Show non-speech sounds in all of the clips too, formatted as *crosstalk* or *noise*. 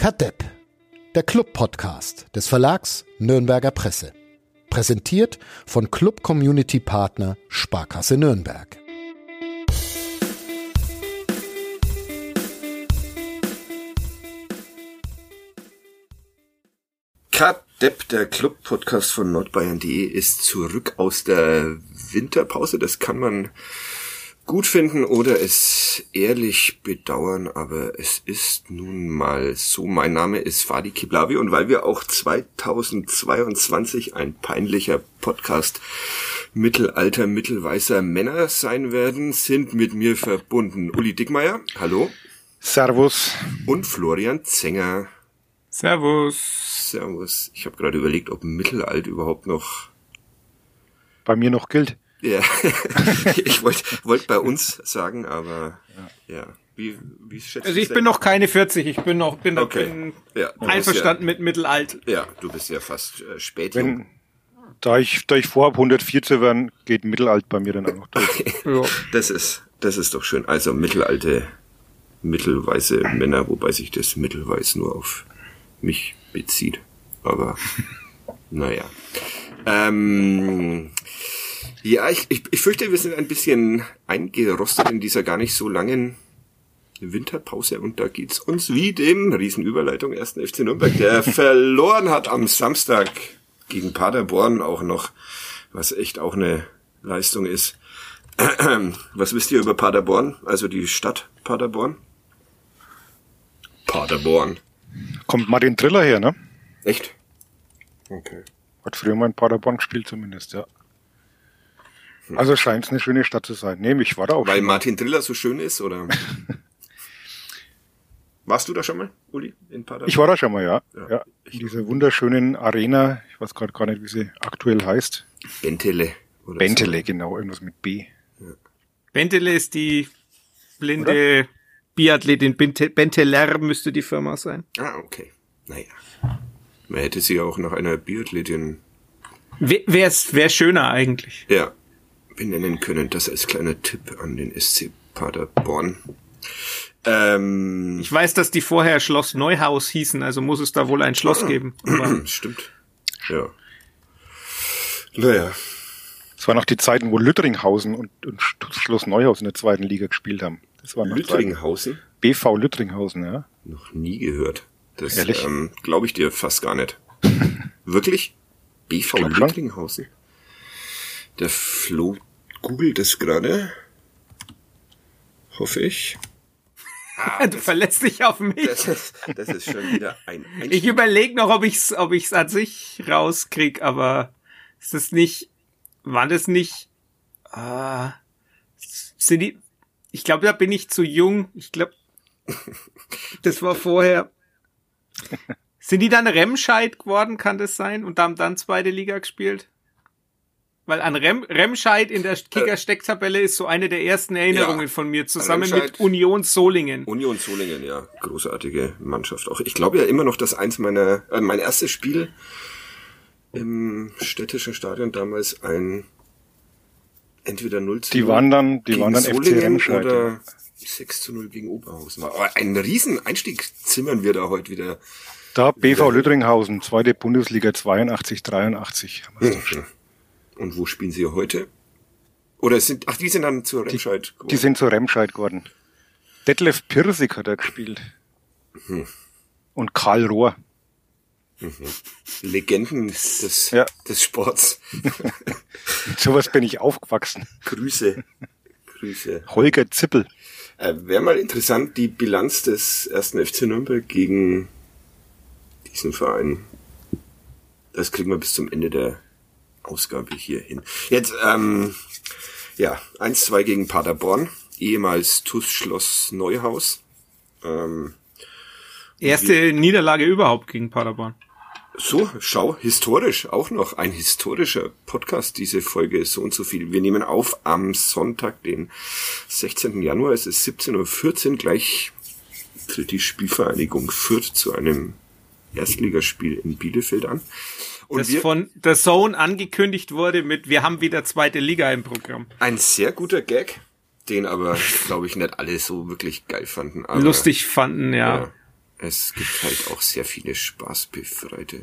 Kadepp, der Club-Podcast des Verlags Nürnberger Presse. Präsentiert von Club Community Partner Sparkasse Nürnberg. Kadepp, der Club-Podcast von nordbayern.de, ist zurück aus der Winterpause. Das kann man gut finden oder es ehrlich bedauern, aber es ist nun mal so. Mein Name ist Fadi Kiblavi und weil wir auch 2022 ein peinlicher Podcast mittelalter, mittelweißer Männer sein werden, sind mit mir verbunden Uli Dickmeier. Hallo. Servus. Und Florian Zenger. Servus. Servus. Ich habe gerade überlegt, ob Mittelalt überhaupt noch bei mir noch gilt. Ja, *laughs* ich wollte wollt bei uns sagen, aber ja. ja. Wie, wie schätzt Also ich bin noch keine 40, ich bin noch bin, okay. bin ja, einverstanden ja, mit Mittelalt. Ja, du bist ja fast äh, spät. Wenn, da ich da ich vorhabe 104 zu werden, geht Mittelalt bei mir dann auch noch durch. Okay. Ja. Das ist das ist doch schön. Also mittelalte mittelweise Männer, wobei sich das mittelweiß nur auf mich bezieht. Aber *laughs* naja. Ähm, ja, ich, ich, ich fürchte, wir sind ein bisschen eingerostet in dieser gar nicht so langen Winterpause und da geht's uns wie dem Riesenüberleitung 1. FC Nürnberg, der *laughs* verloren hat am Samstag gegen Paderborn auch noch, was echt auch eine Leistung ist. *clears throat* Was wisst ihr über Paderborn, also die Stadt Paderborn? Paderborn. Kommt Martin Triller her, ne? Echt? Okay. Hat früher mal in Paderborn gespielt zumindest, ja. Also scheint es eine schöne Stadt zu sein. Nee, ich war da auch Weil schon. Martin Driller so schön ist, oder? *laughs* Warst du da schon mal, Uli, in Paderborn? Ich war da schon mal, ja. Ja, ja. In dieser wunderschönen Arena, ich weiß gerade gar nicht, wie sie aktuell heißt. Bentele. Oder Bentele, so. genau, irgendwas mit B. Bentele ist die blinde Biathletin. Bente- Benteler müsste die Firma sein. Ah, okay. Naja. Man hätte sie auch nach einer Biathletin, Wäre wär schöner eigentlich. ja, benennen können. Das als kleiner Tipp an den SC Paderborn. Ähm, Ich weiß, dass die vorher Schloss Neuhaus hießen, also muss es da wohl ein Schloss geben. *clears throat* Aber stimmt. Ja. Naja. Es waren noch die Zeiten, wo Lüttringhausen und, und Schloss Neuhaus in der zweiten Liga gespielt haben. Das war noch Zeiten. Lüttringhausen? BV Lüttringhausen, ja. Noch nie gehört. Das Ehrlich? ähm, glaube ich dir fast gar nicht. *laughs* Wirklich? BV glaub schon. Der Flo googelt es gerade. Hoffe ich. *laughs* du verlässt dich auf mich. Das ist, das ist schon wieder ein Ich Einstieg. überlege noch, ob ich's, ob ich's an sich rauskrieg, aber ist das nicht, war das nicht, äh, sind die, ich glaube, da bin ich zu jung. Ich glaube, *laughs* das war vorher. Sind die dann Remscheid geworden, kann das sein? Und haben dann zweite Liga gespielt? Weil an Rem, Remscheid in der Kicker-Stecktabelle ist so eine der ersten Erinnerungen Ja. von mir, zusammen Remscheid- mit Union Solingen. Union Solingen, ja, großartige Mannschaft auch. Ich glaube ja immer noch, dass eins meiner, äh, mein erstes Spiel im städtischen Stadion damals ein entweder 0 zu Die 0 waren dann, die gegen waren dann FC Solingen Remscheid. oder ja. 6 zu 0 gegen Oberhausen. war. Aber einen riesen Einstieg zimmern wir da heute wieder. Da BV Lüttringhausen, zweite Bundesliga 82, 83. haben doch schon. Und wo spielen sie heute? Oder sind, ach, die sind dann zur Remscheid Die sind zu Remscheid geworden. Detlef Pirsig hat er gespielt. Hm. Und Karl Rohr. Legenden des, Ja. des Sports. *laughs* Mit sowas bin ich aufgewachsen. Grüße. Grüße. Holger Zippel. Äh, Wäre mal interessant, die Bilanz des ersten FC Nürnberg gegen diesen Verein. Das kriegen wir bis zum Ende der Ausgabe hier hin. Jetzt, ähm, ja, 1-2 gegen Paderborn, ehemals TuS Schloss Neuhaus. Ähm, Erste Niederlage überhaupt gegen Paderborn. so, schau, historisch auch noch. Ein historischer Podcast, diese Folge so und so viel. Wir nehmen auf am Sonntag, den 16. Januar. Es ist 17.14 Uhr. Gleich tritt die Spielvereinigung Fürth zu einem Erstligaspiel in Bielefeld an. Und das von The Zone angekündigt wurde mit Wir haben wieder zweite Liga im Programm. ein sehr guter Gag, den aber, glaube ich, nicht alle so wirklich geil fanden. Aber, Lustig fanden, ja. Ja. es gibt halt auch sehr viele spaßbefreite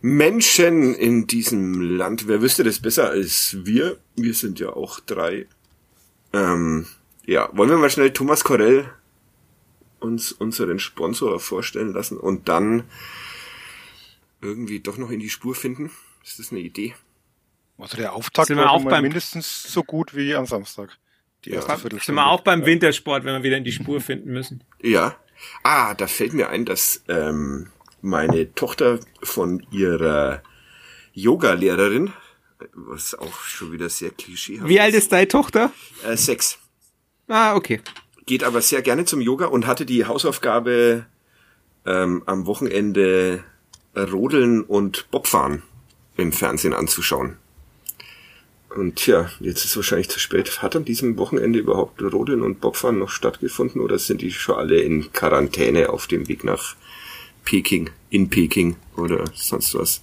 Menschen in diesem Land. Wer wüsste das besser als wir? Wir sind ja auch drei. Ähm, ja, wollen wir mal schnell Thomas Corell uns unseren Sponsor vorstellen lassen und dann irgendwie doch noch in die Spur finden? Ist das eine Idee? Also der Auftakt Sind wir war auch beim- mindestens so gut wie am Samstag. Die erste Ja. Sind wir auch beim Wintersport, wenn wir wieder in die Spur finden müssen. Ja. Ah, da fällt mir ein, dass ähm, meine Tochter von ihrer Yoga-Lehrerin, was auch schon wieder sehr klischeehaft Wie alt ist deine Tochter? Äh, sechs. Ah, okay. Geht aber sehr gerne zum Yoga und hatte die Hausaufgabe ähm, am Wochenende Rodeln und Bobfahren im Fernsehen anzuschauen. Und tja, jetzt ist wahrscheinlich zu spät. Hat an diesem Wochenende überhaupt Rodeln und Bobfahren noch stattgefunden oder sind die schon alle in Quarantäne auf dem Weg nach Peking, in Peking oder sonst was?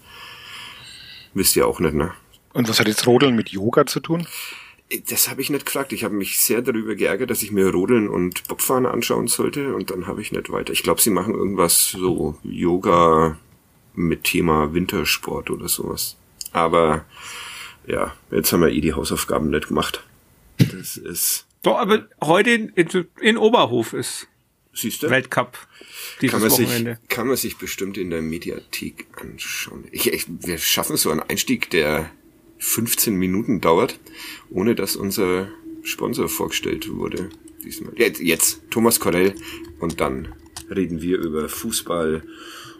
Wisst ihr auch nicht, ne? Und was hat jetzt Rodeln mit Yoga zu tun? Das habe ich nicht gefragt. Ich habe mich sehr darüber geärgert, dass ich mir Rodeln und Bobfahren anschauen sollte und dann habe ich nicht weiter. Ich glaube, sie machen irgendwas so Yoga mit Thema Wintersport oder sowas. Aber ja, jetzt haben wir eh die Hausaufgaben nicht gemacht. Das ist, Doch, aber heute in, in, in Oberhof ist siehst du? Weltcup dieses kann man, sich, Wochenende. kann man sich bestimmt in der Mediathek anschauen. Ich, ich, wir schaffen so einen Einstieg, der 15 Minuten dauert, ohne dass unser Sponsor vorgestellt wurde. Diesmal. Jetzt, jetzt Thomas Corell und dann reden wir über Fußball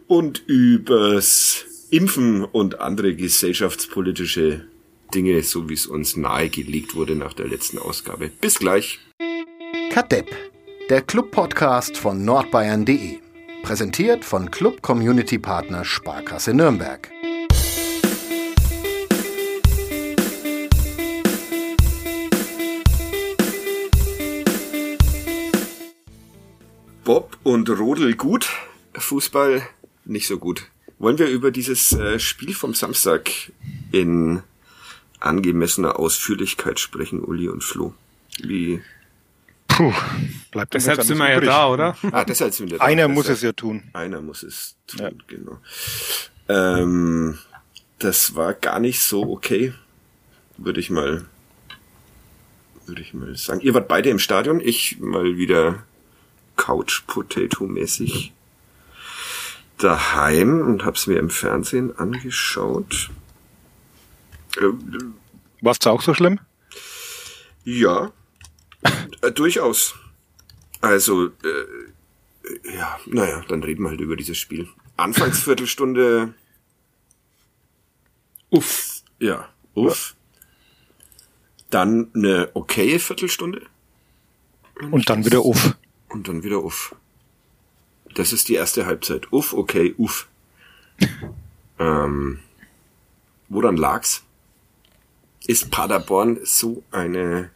und übers Impfen und andere gesellschaftspolitische Dinge, so wie es uns nahegelegt wurde nach der letzten Ausgabe. Bis gleich. Kadepp, der Club-Podcast von nordbayern.de. Präsentiert von Club Community Partner Sparkasse Nürnberg. Bob und Rodel gut, Fußball nicht so gut. Wollen wir über dieses äh, Spiel vom Samstag in angemessener Ausführlichkeit sprechen, Uli und Flo? Wie? Puh, bleibt Deshalb sind wir ja da, oder? *laughs* Ah, deshalb sind wir da. Einer muss es ja tun. Einer muss es tun, Ja. genau. Ähm, das war gar nicht so okay, würde ich mal, würde ich mal sagen. Ihr wart beide im Stadion, ich mal wieder Couch Potato mäßig daheim und hab's mir im Fernsehen angeschaut. Ähm, War's da auch so schlimm? ja, äh, durchaus. Also, äh, ja, naja, dann reden wir halt über dieses Spiel. Anfangsviertelstunde, Uff. ja, uff. Dann eine okaye Viertelstunde Und dann wieder uff. und dann wieder uff. Das ist die erste Halbzeit. Uff, okay, uff. *laughs* ähm, woran lag's? Ist Paderborn so eine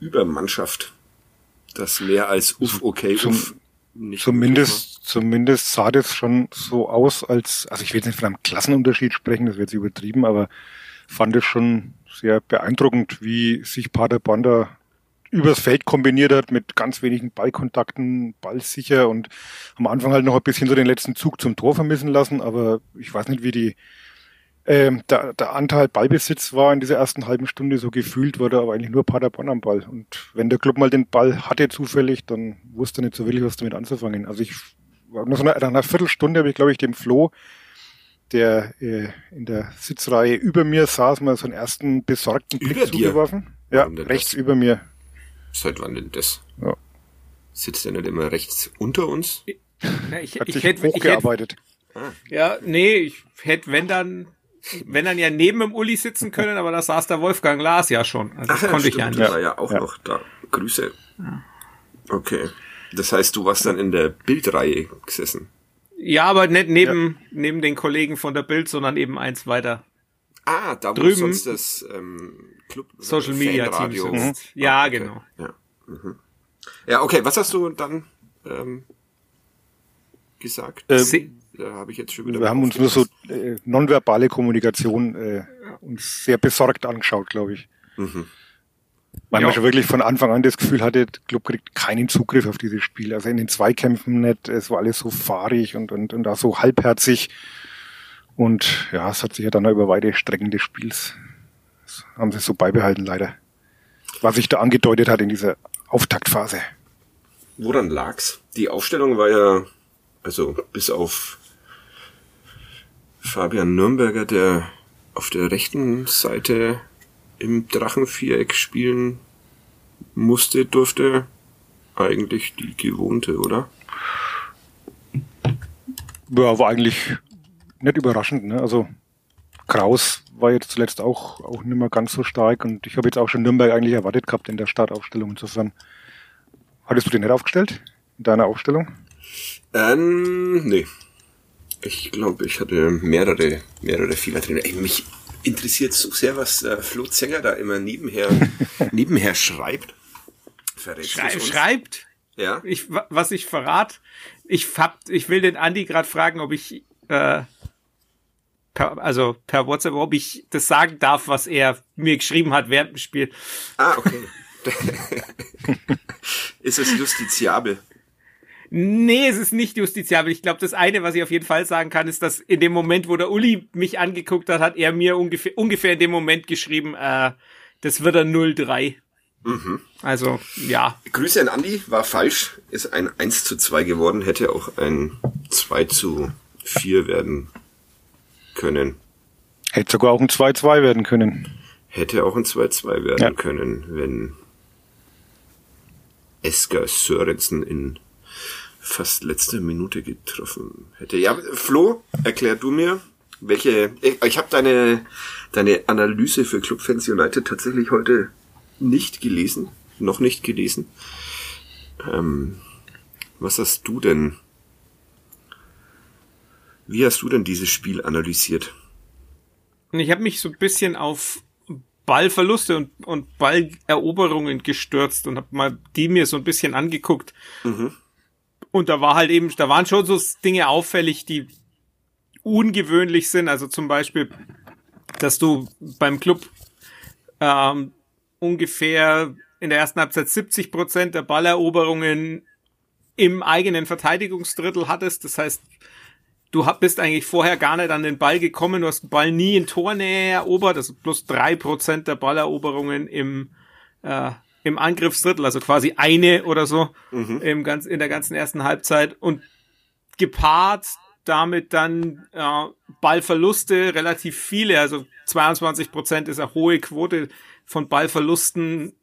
Übermannschaft, dass mehr als uff, okay, uff nicht Zumindest, zumindest sah das schon so aus, als, also ich will jetzt nicht von einem Klassenunterschied sprechen, das wird jetzt übertrieben, aber fand es schon sehr beeindruckend, wie sich Paderborn da übers Feld kombiniert hat mit ganz wenigen Ballkontakten, ballsicher und am Anfang halt noch ein bisschen so den letzten Zug zum Tor vermissen lassen, aber ich weiß nicht, wie die ähm, der, der Anteil Ballbesitz war in dieser ersten halben Stunde so gefühlt, war da aber eigentlich nur Paderborn am Ball. Und wenn der Club mal den Ball hatte zufällig, dann wusste er nicht so wirklich, was damit anzufangen. Also ich nach so einer, nach einer Viertelstunde habe ich, glaube ich, dem Flo, der äh, in der Sitzreihe über mir saß, mal so einen ersten besorgten Blick Über dir? zugeworfen. Ja, Warum denn rechts über mir. Seit wann denn das? Ja. Sitzt der nicht immer rechts unter uns? Ja, ich, Hat ich sich hätte, ich hätte, hochgearbeitet. ja, nee, ich hätte, wenn dann, wenn dann ja neben dem Uli sitzen können, aber da saß der Wolfgang Lars ja schon. Also das konnte ich ja stimmt, nicht. der war ja auch Ja. noch da. Grüße. Okay. Das heißt, du warst dann in der Bildreihe gesessen. Ja, aber nicht neben, neben den Kollegen von der Bild, sondern eben eins weiter. Ah, da wo Drüben- sonst das ähm, Club Social Media Team Fanradio- sitzt. Ja, okay. genau. Ja. Mhm. ja, okay. Was hast du dann ähm, gesagt? Äh, Se- da habe ich jetzt schon wieder. Wir haben uns nur so äh, nonverbale Kommunikation äh, uns sehr besorgt angeschaut, glaube ich. Mhm. Weil ja. man schon wirklich von Anfang an das Gefühl hatte, der Club kriegt keinen Zugriff auf dieses Spiel. Also in den Zweikämpfen nicht, es war alles so fahrig und, und, und auch so halbherzig. Und ja, es hat sich ja dann über weite Strecken des Spiels, das haben sie so beibehalten leider. Was sich da angedeutet hat in dieser Auftaktphase. Woran lag's? Die Aufstellung war ja, also bis auf Fabian Nürnberger, der auf der rechten Seite im Drachenviereck spielen musste, durfte eigentlich die gewohnte, oder? Ja, war eigentlich nicht überraschend. Ne? Also Kraus war jetzt zuletzt auch, auch nicht mehr ganz so stark und ich habe jetzt auch schon Nürnberg eigentlich erwartet gehabt in der Startaufstellung. Insofern, hattest du den nicht aufgestellt in deiner Aufstellung? Ähm, nee. Ich glaube, ich hatte mehrere, mehrere Fehler drin. Ey, mich interessiert so sehr, was äh, Flo Zenger da immer nebenher, *laughs* nebenher schreibt. Schrei schreibt? Ja. Ich, was ich verrat, ich hab, ich will den Andi gerade fragen, ob ich, äh, per, also per WhatsApp, ob ich das sagen darf, was er mir geschrieben hat während dem Spiel. Ah, okay. *laughs* Ist es justiziabel? Nee, es ist nicht justiziabel. Ich glaube, das eine, was ich auf jeden Fall sagen kann, ist, dass in dem Moment, wo der Uli mich angeguckt hat, hat er mir ungefähr, ungefähr in dem Moment geschrieben, äh, das wird ein 0-3. Mhm. Also, ja. Grüße an Andi, war falsch. Ist ein 1 zu 2 geworden, hätte auch ein 2 zu 4 werden können. Hätte sogar auch ein 2-2 werden können. Hätte auch ein 2-2 werden ja. können, wenn Esker Sörensen in fast letzte Minute getroffen hätte. Ja, Flo, erklär du mir, welche. Ich, ich habe deine deine Analyse für Club Fans United tatsächlich heute nicht gelesen, noch nicht gelesen. Ähm, was hast du denn? Wie hast du denn dieses Spiel analysiert? Ich habe mich so ein bisschen auf Ballverluste und, und Balleroberungen gestürzt und habe mal die mir so ein bisschen angeguckt. Mhm. Und da war halt eben, da waren schon so Dinge auffällig, die ungewöhnlich sind. Also zum Beispiel, dass du beim Club ähm, ungefähr in der ersten Halbzeit 70 Prozent der Balleroberungen im eigenen Verteidigungsdrittel hattest. Das heißt, du bist eigentlich vorher gar nicht an den Ball gekommen, du hast den Ball nie in Tornähe erobert, also plus drei Prozent der Balleroberungen im äh, im Angriffsdrittel, also quasi eine oder so mhm. im ganz, in der ganzen ersten Halbzeit. Und gepaart damit dann äh, Ballverluste relativ viele, also 22 Prozent ist eine hohe Quote von Ballverlusten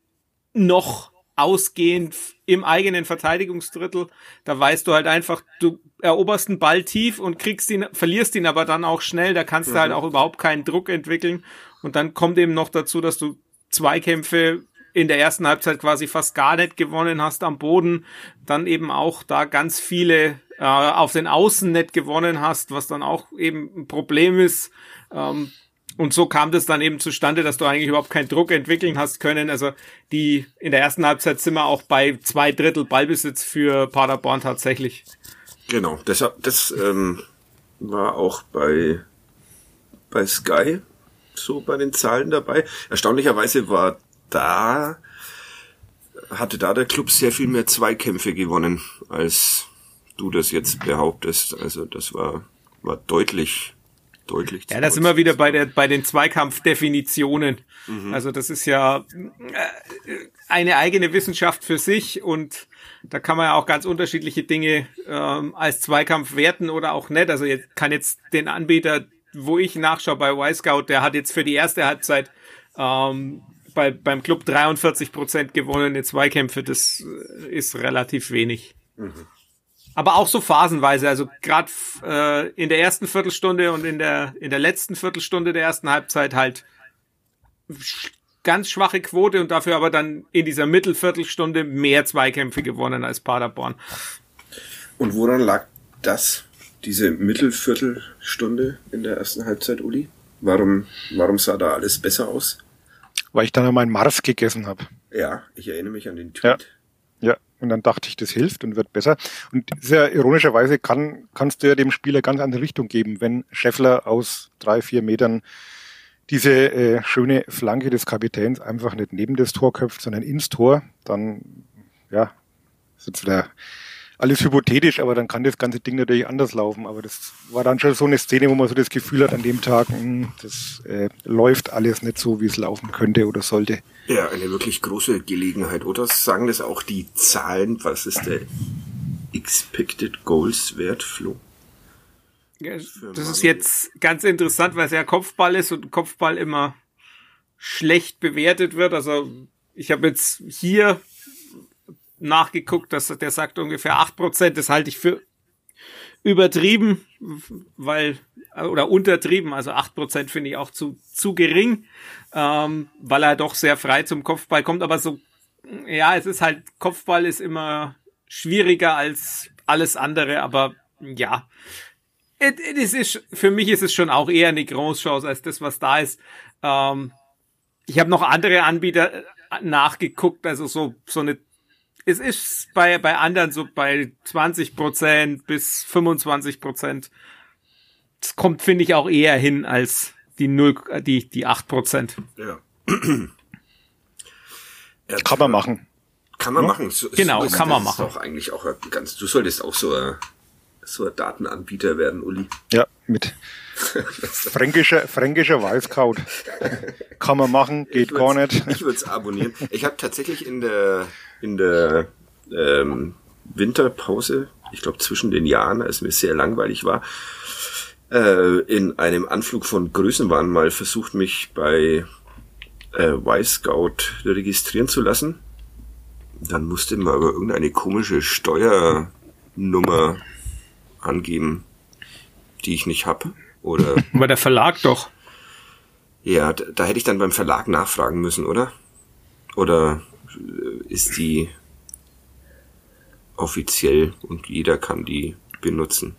noch ausgehend im eigenen Verteidigungsdrittel. Da weißt du halt einfach, du eroberst einen Ball tief und kriegst ihn, verlierst ihn aber dann auch schnell. Da kannst mhm. du halt mhm. auch überhaupt keinen Druck entwickeln. Und dann kommt eben noch dazu, dass du Zweikämpfe in der ersten Halbzeit quasi fast gar nicht gewonnen hast am Boden, dann eben auch da ganz viele äh, auf den Außen nicht gewonnen hast, was dann auch eben ein Problem ist. Ähm, und so kam das dann eben zustande, dass du eigentlich überhaupt keinen Druck entwickeln hast können. Also die in der ersten Halbzeit sind wir auch bei zwei Drittel Ballbesitz für Paderborn tatsächlich. Genau, das, das ähm, war auch bei, bei Sky so bei den Zahlen dabei. Erstaunlicherweise war da hatte da der Club sehr viel mehr Zweikämpfe gewonnen, als du das jetzt behauptest. Also das war, war deutlich, deutlich. Ja, das wir wieder bei der, bei den Zweikampfdefinitionen. Mhm. Also das ist ja äh, eine eigene Wissenschaft für sich und da kann man ja auch ganz unterschiedliche Dinge ähm, als Zweikampf werten oder auch nicht. Also jetzt kann jetzt den Anbieter, wo ich nachschaue bei Y-Scout, der hat jetzt für die erste Halbzeit ähm, bei, beim Club 43 Prozent gewonnene Zweikämpfe, das äh, ist relativ wenig. Mhm. Aber auch so phasenweise, also gerade äh, in der ersten Viertelstunde und in der in der letzten Viertelstunde der ersten Halbzeit halt ganz schwache Quote und dafür aber dann in dieser Mittelviertelstunde mehr Zweikämpfe gewonnen als Paderborn. Und woran lag das, diese Mittelviertelstunde in der ersten Halbzeit, Uli? Warum, warum sah da alles besser aus? weil ich dann meinen Mars gegessen habe. Ja, ich erinnere mich an den Tweet. Ja. ja, und dann dachte ich, das hilft und wird besser. Und sehr ironischerweise kann, kannst du ja dem Spieler ganz andere Richtung geben, wenn Scheffler aus drei, vier Metern diese äh, schöne Flanke des Kapitäns einfach nicht neben das Tor köpft, sondern ins Tor, dann ja, ist jetzt wieder alles hypothetisch, aber dann kann das ganze Ding natürlich anders laufen. Aber das war dann schon so eine Szene, wo man so das Gefühl hat an dem Tag, mh, hm, das äh, läuft alles nicht so, wie es laufen könnte oder sollte. Ja, eine wirklich große Gelegenheit, oder? Sagen das auch die Zahlen, was ist der Expected Goals Wert, Flo? Das ist jetzt ganz interessant, weil es ja Kopfball ist und Kopfball immer schlecht bewertet wird. Also ich habe jetzt hier nachgeguckt, dass der sagt ungefähr acht Prozent. Das halte ich für übertrieben, weil oder untertrieben, also acht Prozent finde ich auch zu, zu gering, ähm, weil er doch sehr frei zum Kopfball kommt. Aber so, ja, es ist halt, Kopfball ist immer schwieriger als alles andere, aber ja. Es ist, für mich ist es schon auch eher eine Großchance als das, was da ist. Ähm, ich habe noch andere Anbieter nachgeguckt, also so, so eine es ist bei, bei anderen so bei 20 Prozent bis 25 Prozent. Das kommt, finde ich, auch eher hin als die null, die, die 8 Prozent. *clears throat* Ja. kann man machen. Kann man ja? machen. So, genau, so kann man machen. Ist auch eigentlich auch ganz, du solltest auch so, ein, so ein Datenanbieter werden, Uli. Ja, mit fränkischer, fränkischer Weißkraut. *laughs* Kann man machen, geht gar nicht. Ich würde es abonnieren. Ich habe tatsächlich in der in der ähm, Winterpause, ich glaube zwischen den Jahren, als mir sehr langweilig war, äh, in einem Anflug von Größenwahn mal versucht, mich bei äh, Y-Scout registrieren zu lassen. Dann musste man aber irgendeine komische Steuernummer angeben, die ich nicht hab. Oder. *laughs* Aber der Verlag doch. Ja, da, da hätte ich dann beim Verlag nachfragen müssen, oder? Oder ist die offiziell und jeder kann die benutzen.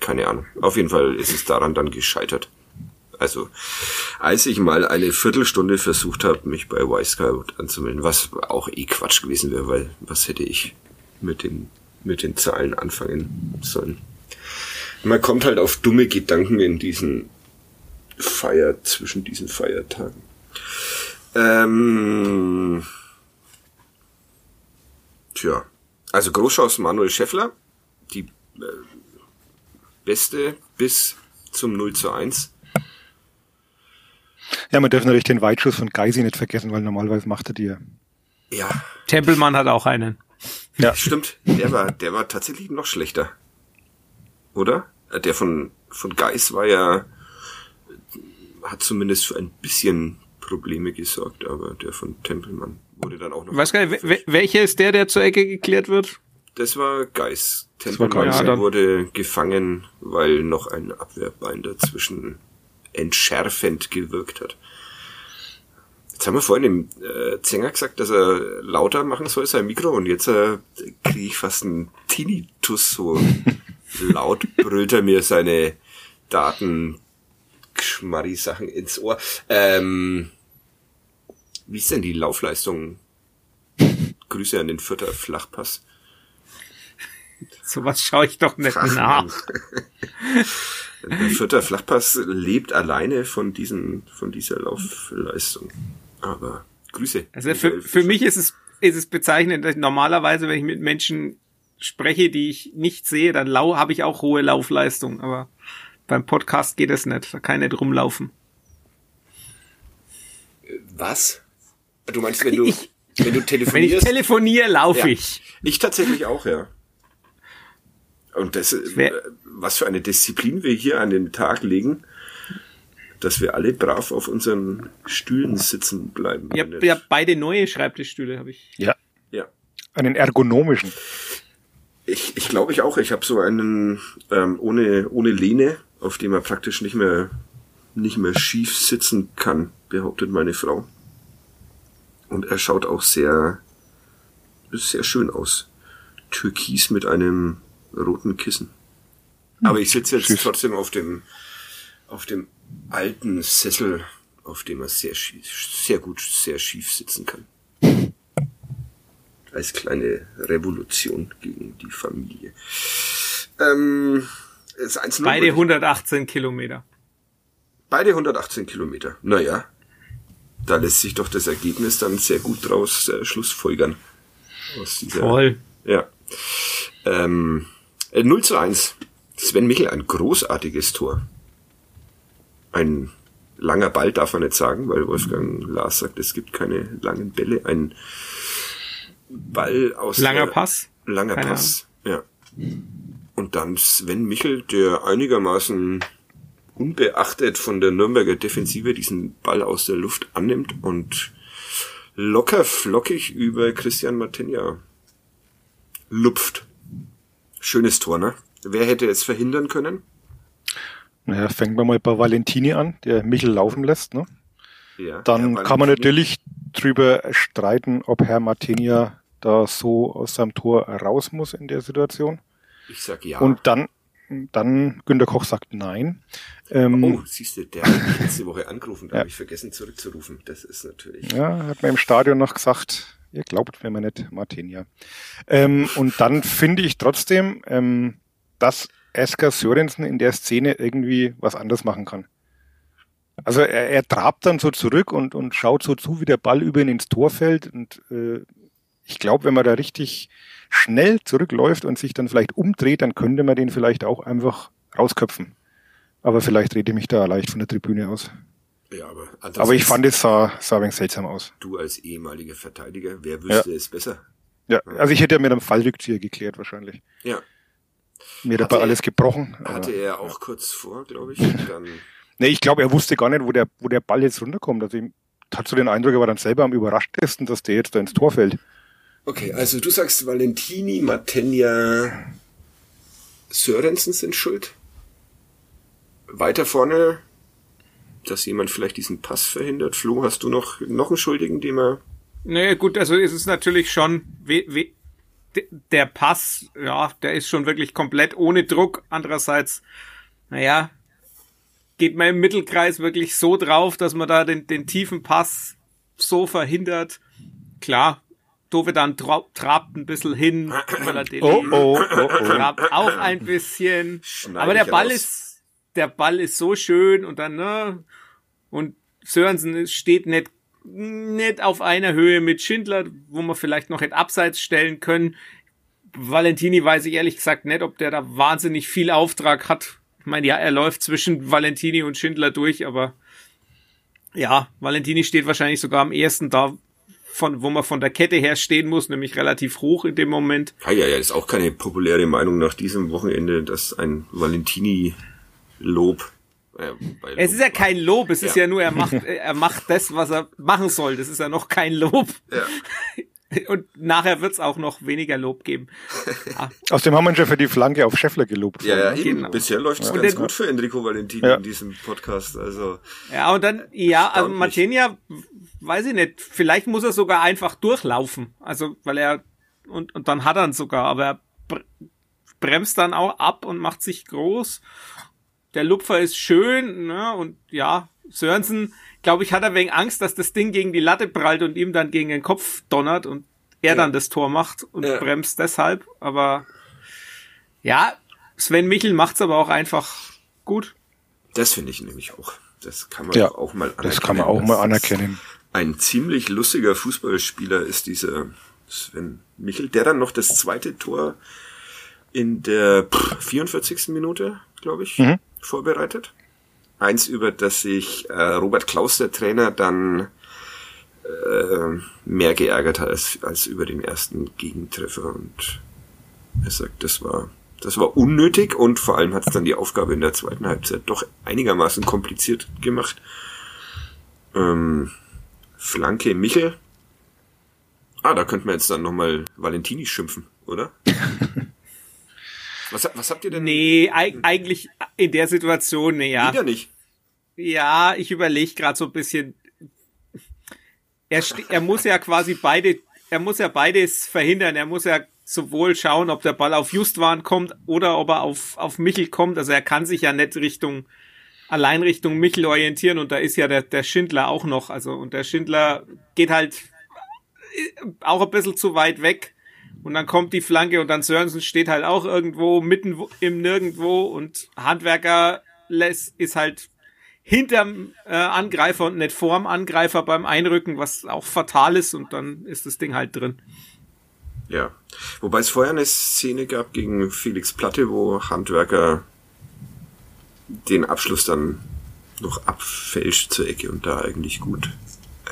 Keine Ahnung. Auf jeden Fall ist es daran dann gescheitert. Also, als ich mal eine Viertelstunde versucht habe, mich bei Y-Scout anzumelden, was auch eh Quatsch gewesen wäre, weil was hätte ich mit den, mit den Zahlen anfangen sollen? Man kommt halt auf dumme Gedanken in diesen Feier, zwischen diesen Feiertagen. Ähm, tja, also Großschaus Manuel Scheffler, die äh, beste bis zum 0 zu 1. Ja, man darf natürlich den Weitschuss von Geisi nicht vergessen, weil normalerweise macht er die. Ja. Tempelmann hat auch einen. Ja. Stimmt, der war, der war tatsächlich noch schlechter. Oder? Äh, der von, von Geis war ja, hat zumindest für ein bisschen Probleme gesorgt, aber der von Tempelmann wurde dann auch noch. Weiß gar nicht, welcher ist der, der zur Ecke geklärt wird? Das war Geis. Tempelmann Geis, ja, wurde gefangen, weil noch ein Abwehrbein dazwischen entschärfend gewirkt hat. Jetzt haben wir vorhin dem äh, Zenger gesagt, dass er lauter machen soll, sein Mikro, und jetzt äh, kriege ich fast einen Tinnitus, so *laughs* laut brüllt er mir seine Daten Schmarri-Sachen ins Ohr. Ähm, wie ist denn die Laufleistung? Grüße an den Vierter Flachpass. Sowas schaue ich doch nicht Ach, nach. *laughs* Der Vierter Flachpass lebt alleine von diesen, von dieser Laufleistung. Aber Grüße. Also für, für mich ist es, ist es bezeichnend, dass normalerweise, wenn ich mit Menschen spreche, die ich nicht sehe, dann lau habe ich auch hohe Laufleistung, aber beim Podcast geht es nicht, da kann ich nicht rumlaufen. Was? Du meinst, wenn du, ich, wenn du telefonierst? *laughs* Wenn ich telefoniere, laufe ja. ich. Ich tatsächlich auch, ja. Und das, äh, was für eine Disziplin wir hier an den Tag legen, dass wir alle brav auf unseren Stühlen sitzen bleiben. Ja, ja beide neue Schreibtischstühle habe ich. Ja. Ja. Einen ergonomischen. Ich, ich glaube ich auch. Ich habe so einen ähm, ohne ohne Lehne, auf dem man praktisch nicht mehr nicht mehr schief sitzen kann, behauptet meine Frau. Und er schaut auch sehr, sehr schön aus. Türkis mit einem roten Kissen. Hm. Aber ich sitze jetzt Süß. trotzdem auf dem, auf dem alten Sessel, auf dem er sehr, sehr gut, sehr schief sitzen kann. Als kleine Revolution gegen die Familie. Ähm, Beide 118 Kilometer. Beide 118 Kilometer. Naja, da lässt sich doch das Ergebnis dann sehr gut draus äh, schlussfolgern. Aus dieser, Voll. Ja. Ähm, 0 äh, zu 1. Sven Michel, ein großartiges Tor. Ein langer Ball darf man nicht sagen, weil Wolfgang Lars sagt, es gibt keine langen Bälle. Ein Ball aus. Langer Pass? Langer keine Pass, Ahnung. ja. Und dann Sven Michel, der einigermaßen unbeachtet von der Nürnberger Defensive diesen Ball aus der Luft annimmt und locker flockig über Christian Martinia lupft. Schönes Tor, ne? Wer hätte es verhindern können? Naja, fängt man mal bei Valentini an, der Michel laufen lässt, ne? Ja, Dann kann man natürlich drüber streiten, ob Herr Martinia da so aus seinem Tor raus muss in der Situation. Ich sag ja. Und dann, dann Günter Koch sagt nein. Ähm, oh, siehst du, der hat mich letzte Woche angerufen, da ja. habe ich vergessen zurückzurufen. Das ist natürlich. Ja, hat mir im Stadion noch gesagt, ihr glaubt mir mal nicht, Martinia. Ähm, und dann finde ich trotzdem, ähm, dass Esker Sörensen in der Szene irgendwie was anders machen kann. Also er, er trabt dann so zurück und, und schaut so zu, wie der Ball über ihn ins Tor fällt. Und äh, ich glaube, wenn man da richtig schnell zurückläuft und sich dann vielleicht umdreht, dann könnte man den vielleicht auch einfach rausköpfen. Aber vielleicht rede ich mich da leicht von der Tribüne aus. Ja, aber, aber ich fand es sah, sah ein wenig seltsam aus. Du als ehemaliger Verteidiger, wer wüsste ja. es besser? Ja, also ich hätte ja mit einem Fallrückzieher geklärt wahrscheinlich. Ja. Mir dabei er, alles gebrochen. Hatte er auch ja. kurz vor, glaube ich. *laughs* Dann nee, ich glaube, er wusste gar nicht, wo der, wo der Ball jetzt runterkommt. Also ich hatte so den Eindruck, er war dann selber am überraschtesten, dass der jetzt da ins Tor fällt. Okay, also du sagst, Valentini, Matenja, Sörensen sind schuld. Weiter vorne, dass jemand vielleicht diesen Pass verhindert. Flo, hast du noch, noch einen Schuldigen, den er... Naja, gut, also ist es natürlich schon, we, we, der Pass, ja, der ist schon wirklich komplett ohne Druck. Andererseits, naja, geht man im Mittelkreis wirklich so drauf, dass man da den, den tiefen Pass so verhindert. Klar, Dove dann tra trabt ein bisschen hin, *coughs* oh, oh, oh, oh. trabt auch ein bisschen. Schneid Aber der Ball aus. ist, der Ball ist so schön und dann, ne, und Sörensen steht nicht nicht auf einer Höhe mit Schindler, wo man vielleicht noch hätte abseits stellen können. Valentini weiß ich ehrlich gesagt nicht, ob der da wahnsinnig viel Auftrag hat. Ich meine, ja, er läuft zwischen Valentini und Schindler durch, aber ja, Valentini steht wahrscheinlich sogar am ersten da, von, wo man von der Kette her stehen muss, nämlich relativ hoch in dem Moment. Ja, ja, ja, ist auch keine populäre Meinung nach diesem Wochenende, dass ein Valentini-Lob äh, es ist ja kein Lob, es ja. ist ja nur, er macht, er macht das, was er machen soll. Das ist ja noch kein Lob. Ja. *laughs* Und nachher wird's auch noch weniger Lob geben. Ja. Außerdem haben wir schon für die Flanke auf Scheffler gelobt. Ja, ja eben. Genau. Bisher läuft's ja. ganz gut für Enrico Valentini ja. in diesem Podcast. Also Ja, und dann, ja, also Martenia, weiß ich nicht, vielleicht muss er sogar einfach durchlaufen. Also, weil er, und, und dann hat er ihn sogar, aber er bremst dann auch ab und macht sich groß der Lupfer ist schön, ne? Und ja, Sörensen, glaube ich, hat er wegen Angst, dass das Ding gegen die Latte prallt und ihm dann gegen den Kopf donnert und er ja. dann das Tor macht und ja. bremst deshalb. Aber ja, Sven Michel macht's aber auch einfach gut. Das finde ich nämlich auch. Das kann man ja, auch mal anerkennen. Das kann man auch mal anerkennen. Ein ziemlich lustiger Fußballspieler ist dieser Sven Michel, der dann noch das zweite Tor in der 44. Minute, glaube ich, mhm vorbereitet. Eins, über das sich äh, Robert Klaus, der Trainer, dann äh, mehr geärgert hat als, als über den ersten Gegentreffer. Und er sagt, das war, das war unnötig und vor allem hat es dann die Aufgabe in der zweiten Halbzeit doch einigermaßen kompliziert gemacht. Ähm, Flanke Michel. Ah, da könnte man jetzt dann nochmal Valentini schimpfen, oder? *laughs* Was, was habt ihr denn? Nee, eigentlich in der Situation, nee, ja. Wieder nicht. Ja, ich überlege gerade so ein bisschen. Er, er muss ja quasi beide, er muss ja beides verhindern. Er muss ja sowohl schauen, ob der Ball auf Justwan kommt oder ob er auf, auf Michel kommt. Also er kann sich ja nicht Richtung, allein Richtung Michel orientieren und da ist ja der, der Schindler auch noch. Also, und der Schindler geht halt auch ein bisschen zu weit weg. Und dann kommt die Flanke und dann Sörensen steht halt auch irgendwo mitten im Nirgendwo und Handwerker ist halt hinterm äh, Angreifer und nicht vorm Angreifer beim Einrücken, was auch fatal ist und dann ist das Ding halt drin. Ja. Wobei es vorher eine Szene gab gegen Felix Platte, wo Handwerker den Abschluss dann noch abfälscht zur Ecke und da eigentlich gut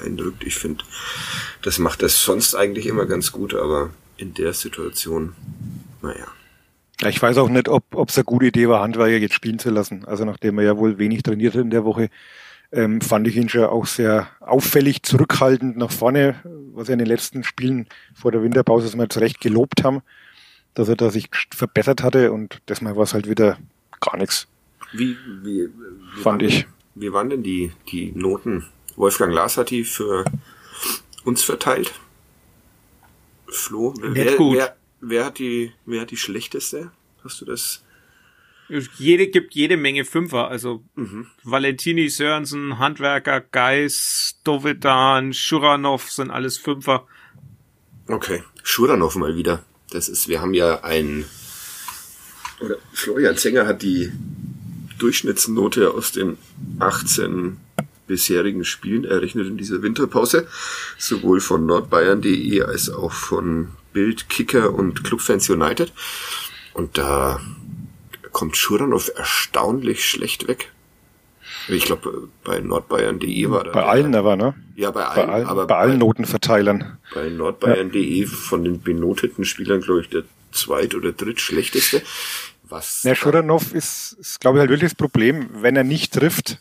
eindrückt. Ich finde, das macht das sonst eigentlich immer ganz gut, aber in der Situation, naja. Ja, ich weiß auch nicht, ob es eine gute Idee war, Handwerker jetzt spielen zu lassen. Also nachdem er ja wohl wenig trainiert hat in der Woche, ähm, fand ich ihn schon auch sehr auffällig zurückhaltend nach vorne, was er in den letzten Spielen vor der Winterpause mal zurecht gelobt haben, dass er da sich verbessert hatte und diesmal war es halt wieder gar nichts. Wie, wie, wie fand ich. Wie waren denn die, die Noten? Wolfgang Lars hat die für uns verteilt. Flo, wer, gut. wer, wer hat die, wer hat die schlechteste? Hast du das? Jede gibt jede Menge Fünfer, also Mhm. Valentini, Sörensen, Handwerker, Geis, Dovedan, Schuranov sind alles Fünfer. Okay. Schuranov mal wieder. Das ist, wir haben ja ein, oder Florian Zenger hat die Durchschnittsnote aus den 18 bisherigen Spielen errechnet in dieser Winterpause, sowohl von nordbayern.de als auch von Bild, Kicker und Clubfans United. Und da kommt Schuranov erstaunlich schlecht weg. Ich glaube, bei nordbayern.de war da. Bei allen aber, ne? Ja, bei Bei, allen, allen, aber bei allen Notenverteilern. bei nordbayern.de von den benoteten Spielern, glaube ich, der zweit- oder drittschlechteste. Was Ja, Schuranov ist, ist glaube ich, halt wirklich das Problem, wenn er nicht trifft,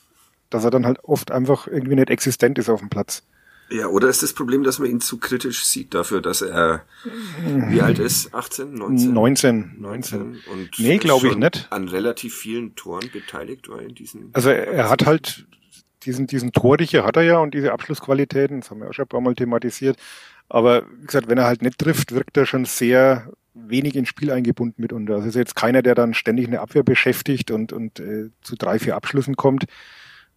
dass er dann halt oft einfach irgendwie nicht existent ist auf dem Platz. Ja, oder ist das Problem, dass man ihn zu kritisch sieht dafür, dass er wie alt ist? 18, 19? 19. 19 und Nee, glaube ich nicht. an relativ vielen Toren beteiligt war in diesen Also er, er hat halt diesen, diesen Torricher hat er ja und diese Abschlussqualitäten, das haben wir auch schon ein paar Mal thematisiert. Aber wie gesagt, wenn er halt nicht trifft, wirkt er schon sehr wenig ins Spiel eingebunden mitunter. Also ist jetzt keiner, der dann ständig eine Abwehr beschäftigt und, und äh, zu drei, vier Abschlüssen kommt.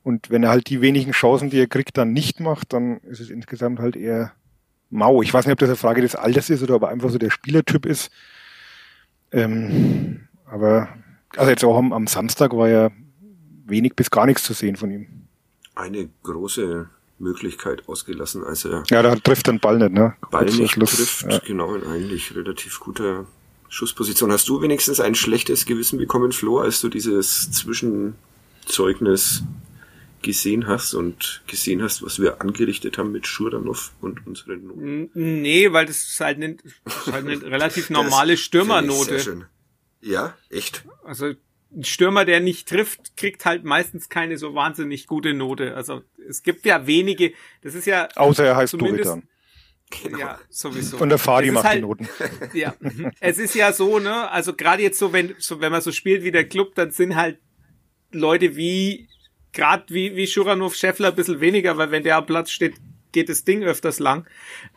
Und wenn er halt die wenigen Chancen, die er kriegt, dann nicht macht, dann ist es insgesamt halt eher mau. Ich weiß nicht, ob das eine Frage des Alters ist oder ob er einfach so der Spielertyp ist. Ähm, aber also jetzt auch am, am Samstag war ja wenig bis gar nichts zu sehen von ihm. eine große Möglichkeit ausgelassen, als er Ja, da trifft den Ball nicht, ne? Ball Kurz nicht Schluss. trifft, Ja. genau in eigentlich relativ guter Schussposition. Hast du wenigstens ein schlechtes Gewissen bekommen, Flo, als du dieses Zwischenzeugnis gesehen hast und gesehen hast, was wir angerichtet haben mit Schuranov und unseren Noten? Nee, weil das ist halt eine, ist halt eine *laughs* relativ normale Stürmernote. Ja, echt? Also ein Stürmer, der nicht trifft, kriegt halt meistens keine so wahnsinnig gute Note. Also es gibt ja wenige, das ist ja Außer er heißt Doritan. Genau. ja sowieso. Und der Fadi macht halt- die Noten. *laughs* Ja, es ist ja so, ne? Also gerade jetzt so, wenn so wenn man so spielt wie der Club, dann sind halt Leute wie gerade wie wie Schuranov Scheffler ein bisschen weniger, weil wenn der am Platz steht, geht das Ding öfters lang.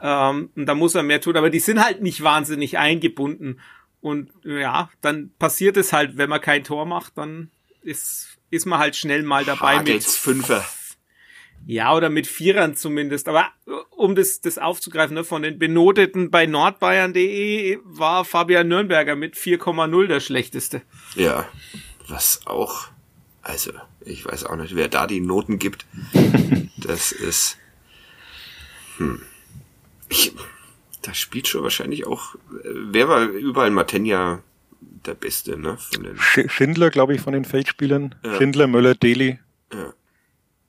Ähm, und da muss er mehr tun. Aber die sind halt nicht wahnsinnig eingebunden. Und ja, dann passiert es halt, wenn man kein Tor macht, dann ist ist man halt schnell mal dabei mit Hagels Fünfer. ja, oder mit Vierern zumindest. Aber äh, um das, das aufzugreifen, ne, von den Benoteten bei nordbayern.de war Fabian Nürnberger mit 4,0 der schlechteste. Ja, was auch, also, ich weiß auch nicht, wer da die Noten gibt. *laughs* Das ist, hm. Ich, da spielt schon wahrscheinlich auch, äh, wer war überall Matenja der Beste, ne, von den, Sch- Schindler, glaube ich, von den Feldspielern. Ja. Schindler, Möller, Deli ja,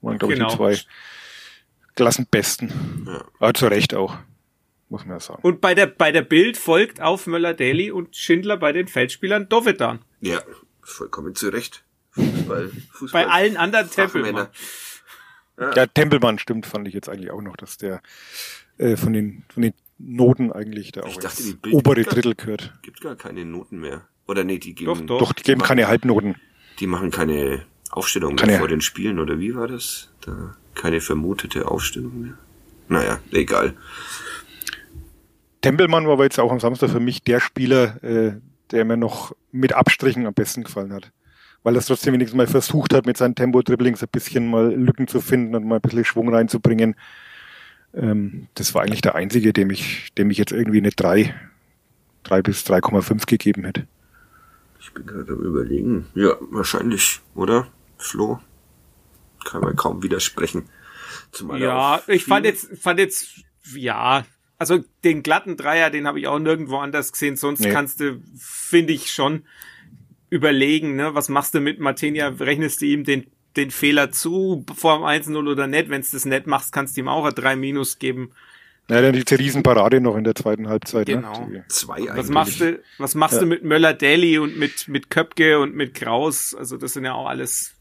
waren, glaube ich, Genau. die zwei Klassenbesten. ja. Aber zu Recht auch, muss man ja sagen. Und bei der, bei der Bild folgt auf Möller-Daly und Schindler bei den Feldspielern Dovedan. Ja, vollkommen zu Recht. Fußball, Fußball. Bei allen anderen. Tempelmann. Ja, Tempelmann stimmt, fand ich jetzt eigentlich auch noch, dass der äh, von den von den Noten eigentlich da auch dachte, ins die obere Drittel gehört. Gibt gar keine Noten mehr. Oder nee, die geben, Doch, doch. Doch, die geben keine Halbnoten. die machen keine Aufstellung mehr Keine- vor den Spielen, oder wie war das? Da keine vermutete Aufstellung mehr. Naja, egal. Tempelmann war aber jetzt auch am Samstag für mich der Spieler, äh, der mir noch mit Abstrichen am besten gefallen hat. Weil er es trotzdem wenigstens mal versucht hat, mit seinen Tempo-Dribblings ein bisschen mal Lücken zu finden und mal ein bisschen Schwung reinzubringen. Ähm, das war eigentlich der einzige, dem ich, dem ich jetzt irgendwie eine 3, 3 bis 3,5 gegeben hätte. Ich bin gerade am überlegen. Ja, wahrscheinlich, oder? Flo? kann man kaum widersprechen. Zumal ja, ich fand jetzt, fand jetzt, ja, also den glatten Dreier, den habe ich auch nirgendwo anders gesehen. Sonst nee. kannst du, finde ich schon, überlegen, ne? Was machst du mit Martinia? Rechnest du ihm den, den Fehler zu vor dem 1-0 oder nicht? Wenn du das nicht machst, kannst du ihm auch ein 3 Minus geben. Ja, dann die Riesenparade noch in der zweiten Halbzeit. Ne? Genau. Ne? Zwei was machst du, was machst ja. du mit Möller-Daly und mit, mit Köpke und mit Kraus? Also das sind ja auch alles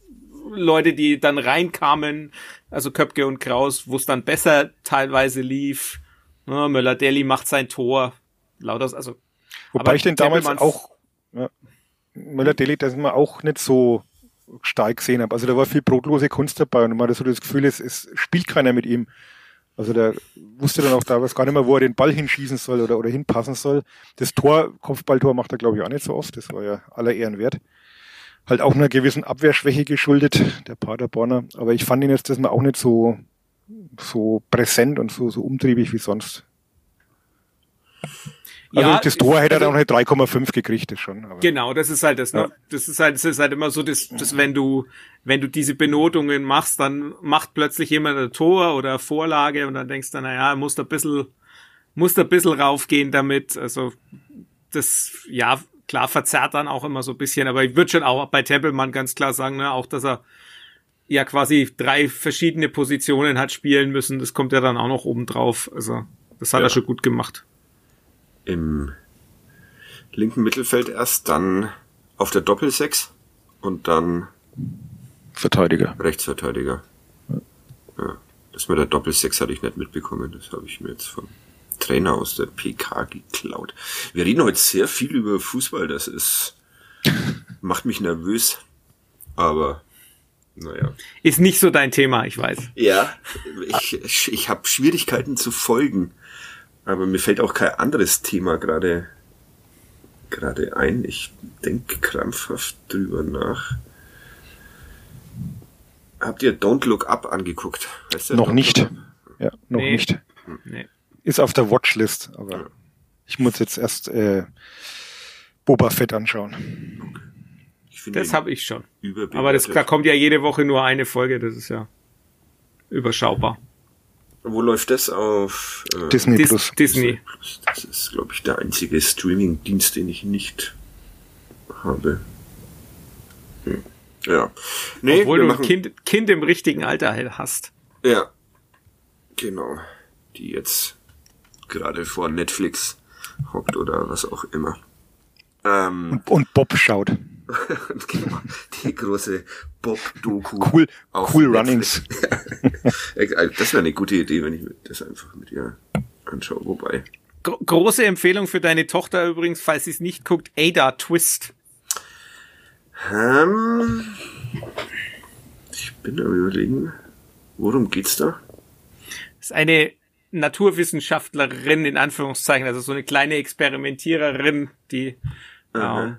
Leute, die dann reinkamen, also Köpke und Kraus, wo es dann besser teilweise lief. Ja, Möller-Daly macht sein Tor. Lauter, also. Wobei ich den damals auch, ja, Möller-Daly, das wir auch nicht so stark gesehen habe. Also da war viel brotlose Kunst dabei und man hatte so das Gefühl, es, es spielt keiner mit ihm. Also der wusste dann auch da was gar nicht mehr, wo er den Ball hinschießen soll oder, oder hinpassen soll. Das Tor, Kopfballtor macht er glaube ich auch nicht so oft. Das war ja aller Ehren wert. Halt auch einer gewissen Abwehrschwäche geschuldet, der Paderborner. Aber ich fand ihn jetzt das mal auch nicht so, so präsent und so, so umtriebig wie sonst. Also ja, das Tor hätte er also, dann auch eine 3,5 gekriegt, das schon. Aber. Genau, das ist halt das. Ne? Ja. Das ist halt, das ist halt immer so, dass, dass wenn du, wenn du diese Benotungen machst, dann macht plötzlich jemand ein Tor oder eine Vorlage und dann denkst du, naja, musst du ein bisschen, musst du ein bisschen raufgehen damit. Also das, ja, klar verzerrt dann auch immer so ein bisschen, aber ich würde schon auch bei Tempelmann ganz klar sagen, ne, auch dass er ja quasi drei verschiedene Positionen hat spielen müssen, das kommt ja dann auch noch oben drauf. Also das hat ja. er schon gut gemacht im linken Mittelfeld erst, dann auf der Doppelsechs und dann Verteidiger. Rechtsverteidiger. Ja. Das mit der Doppelsechs hatte ich nicht mitbekommen. Das habe ich mir jetzt vom Trainer aus der PK geklaut. Wir reden heute sehr viel über Fußball. Das ist *laughs* macht mich nervös. Aber naja. Ist nicht so dein Thema, ich weiß. Ja, ich, ich, ich habe Schwierigkeiten zu folgen. Aber mir fällt auch kein anderes Thema gerade gerade ein. Ich denke krampfhaft drüber nach. Habt ihr Don't Look Up angeguckt? noch Don't nicht. Ja, noch nee. nicht. Nee. Ist auf der Watchlist, aber ja. ich muss jetzt erst äh, Boba Fett anschauen. das habe ich schon. Aber das, da kommt ja jede Woche nur eine Folge, das ist ja überschaubar. Wo läuft das auf? Äh, Disney Dis Plus. Disney. Plus. Das ist, glaube ich, der einzige Streaming-Dienst, den ich nicht habe. Hm. Ja. Nee, Obwohl du ein kind, kind im richtigen Alter hast. Ja. Genau. Die jetzt gerade vor Netflix hockt oder was auch immer. Ähm, und, und Bob schaut. *laughs* genau, die große Bob-Doku. Cool, cool Runnings. *laughs* das wäre eine gute Idee, wenn ich das einfach mit ihr anschaue. Wobei. Große Empfehlung für deine Tochter übrigens, falls sie es nicht guckt, Ada Twist. Ähm, ich bin am überlegen, worum geht's da? Das ist eine Naturwissenschaftlerin in Anführungszeichen, also so eine kleine Experimentiererin, die ähm,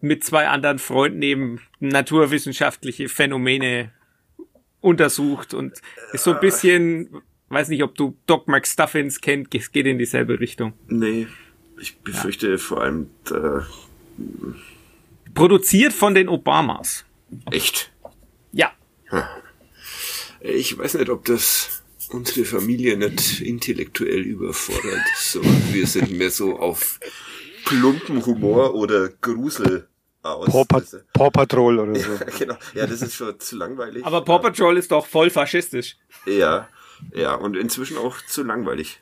mit zwei anderen Freunden eben naturwissenschaftliche Phänomene untersucht und ist so ein bisschen, weiß nicht, ob du Doc McStuffins kennt, es geht in dieselbe Richtung. Nee, ich befürchte ja. vor allem äh, produziert von den Obamas. Echt? Ja. Ich weiß nicht, ob das unsere Familie nicht intellektuell überfordert. So, wir sind mehr so auf plumpen Humor oder Grusel aus. Paw, Pat Paw Patrol oder so. Ja, *laughs* genau. Ja, das ist schon zu langweilig. Aber Paw Patrol ist doch voll faschistisch. Ja, ja, und inzwischen auch zu langweilig.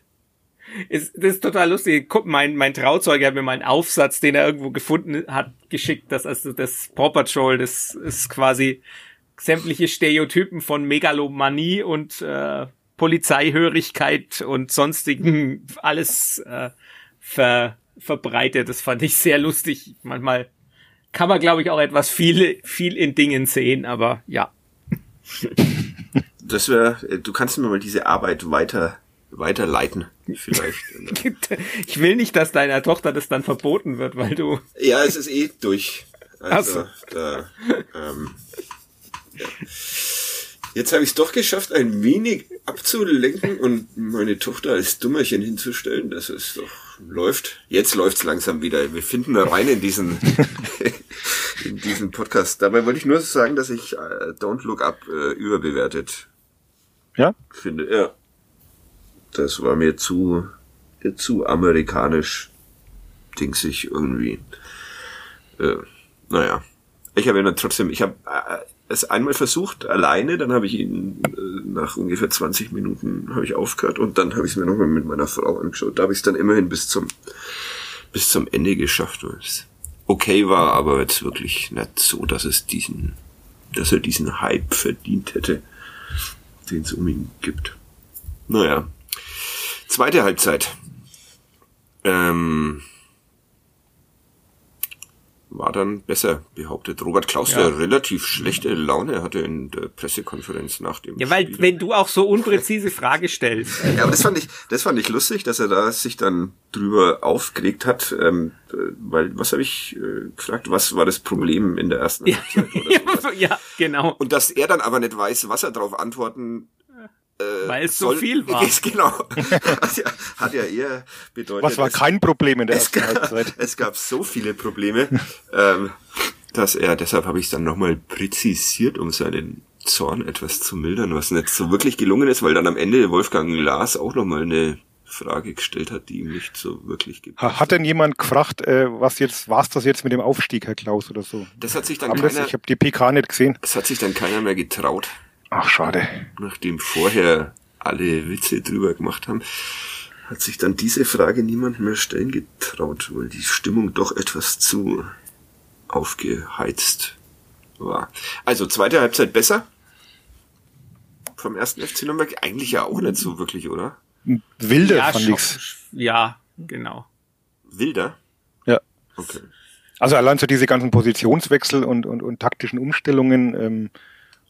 Ist, das ist total lustig. Guck, mein, mein Trauzeuge hat mir mal einen Aufsatz, den er irgendwo gefunden hat, geschickt, dass also das Paw Patrol, das ist quasi sämtliche Stereotypen von Megalomanie und äh, Polizeihörigkeit und sonstigen alles äh, ver, verbreitet. Das fand ich sehr lustig. Manchmal kann man, glaube ich, auch etwas viel, viel in Dingen sehen, aber ja. Das wäre, du kannst mir mal diese Arbeit weiter, weiterleiten, vielleicht. *laughs* ich will nicht, dass deiner Tochter das dann verboten wird, weil du. Ja, es ist eh durch. Also, so. da, ähm, ja. Jetzt habe ich es doch geschafft, ein wenig abzulenken und meine Tochter als Dummerchen hinzustellen. Das ist doch läuft. Jetzt läuft's langsam wieder. Wir finden da rein in diesen *laughs* in diesem Podcast. Dabei wollte ich nur sagen, dass ich äh, Don't Look Up äh, überbewertet Ja? finde. Ja. Das war mir zu, äh, zu amerikanisch dingsig irgendwie. Äh, naja. Ich habe ihn dann trotzdem, ich habe äh, es einmal versucht, alleine, dann habe ich ihn äh, nach ungefähr 20 Minuten habe ich aufgehört und dann habe ich es mir nochmal mit meiner Frau angeschaut. Da habe ich es dann immerhin bis zum bis zum Ende geschafft, es okay war, aber jetzt wirklich nicht so, dass es diesen, dass er diesen Hype verdient hätte, den es um ihn gibt. Naja. Zweite Halbzeit. Ähm, war dann besser behauptet. Robert Klaus, Ja. der relativ schlechte Laune hatte in der Pressekonferenz nach dem Ja, weil Spiel. wenn du auch so unpräzise Frage stellst. Ja, aber das fand ich, das fand ich lustig, dass er da sich dann drüber aufgeregt hat, ähm, äh, weil, was habe ich äh, gefragt, was war das Problem in der ersten Ja, Halbzeit *laughs* ja, genau. Und dass er dann aber nicht weiß, was er darauf antworten äh, Weil es so soll. viel war. Genau. *laughs* hat, ja, hat ja eher bedeutet, Was war es- kein Problem in der es ersten gab, Halbzeit? es gab so viele Probleme, ähm, dass er, deshalb habe ich es dann nochmal präzisiert, um seinen Zorn etwas zu mildern, was nicht so wirklich gelungen ist, weil dann am Ende Wolfgang Lars auch nochmal eine Frage gestellt hat, die ihm nicht so wirklich gibt. Ha- Hat denn jemand gefragt, äh, was jetzt, war's das jetzt mit dem Aufstieg, Herr Klaus, oder so? Das hat sich dann Haben das, keiner, ich habe die PK nicht gesehen. es hat sich dann keiner mehr getraut, Ach, schade. nachdem vorher alle Witze drüber gemacht haben, hat sich dann diese Frage niemand mehr stellen getraut, weil die Stimmung doch etwas zu aufgeheizt war. Also zweite Halbzeit besser. Vom ersten FC Nürnberg eigentlich ja auch nicht so wirklich, oder? Wilde ja, fand ich's. Ja, genau. Wilder? Ja. Okay. Also allein so diese ganzen Positionswechsel und, und, und taktischen Umstellungen ähm,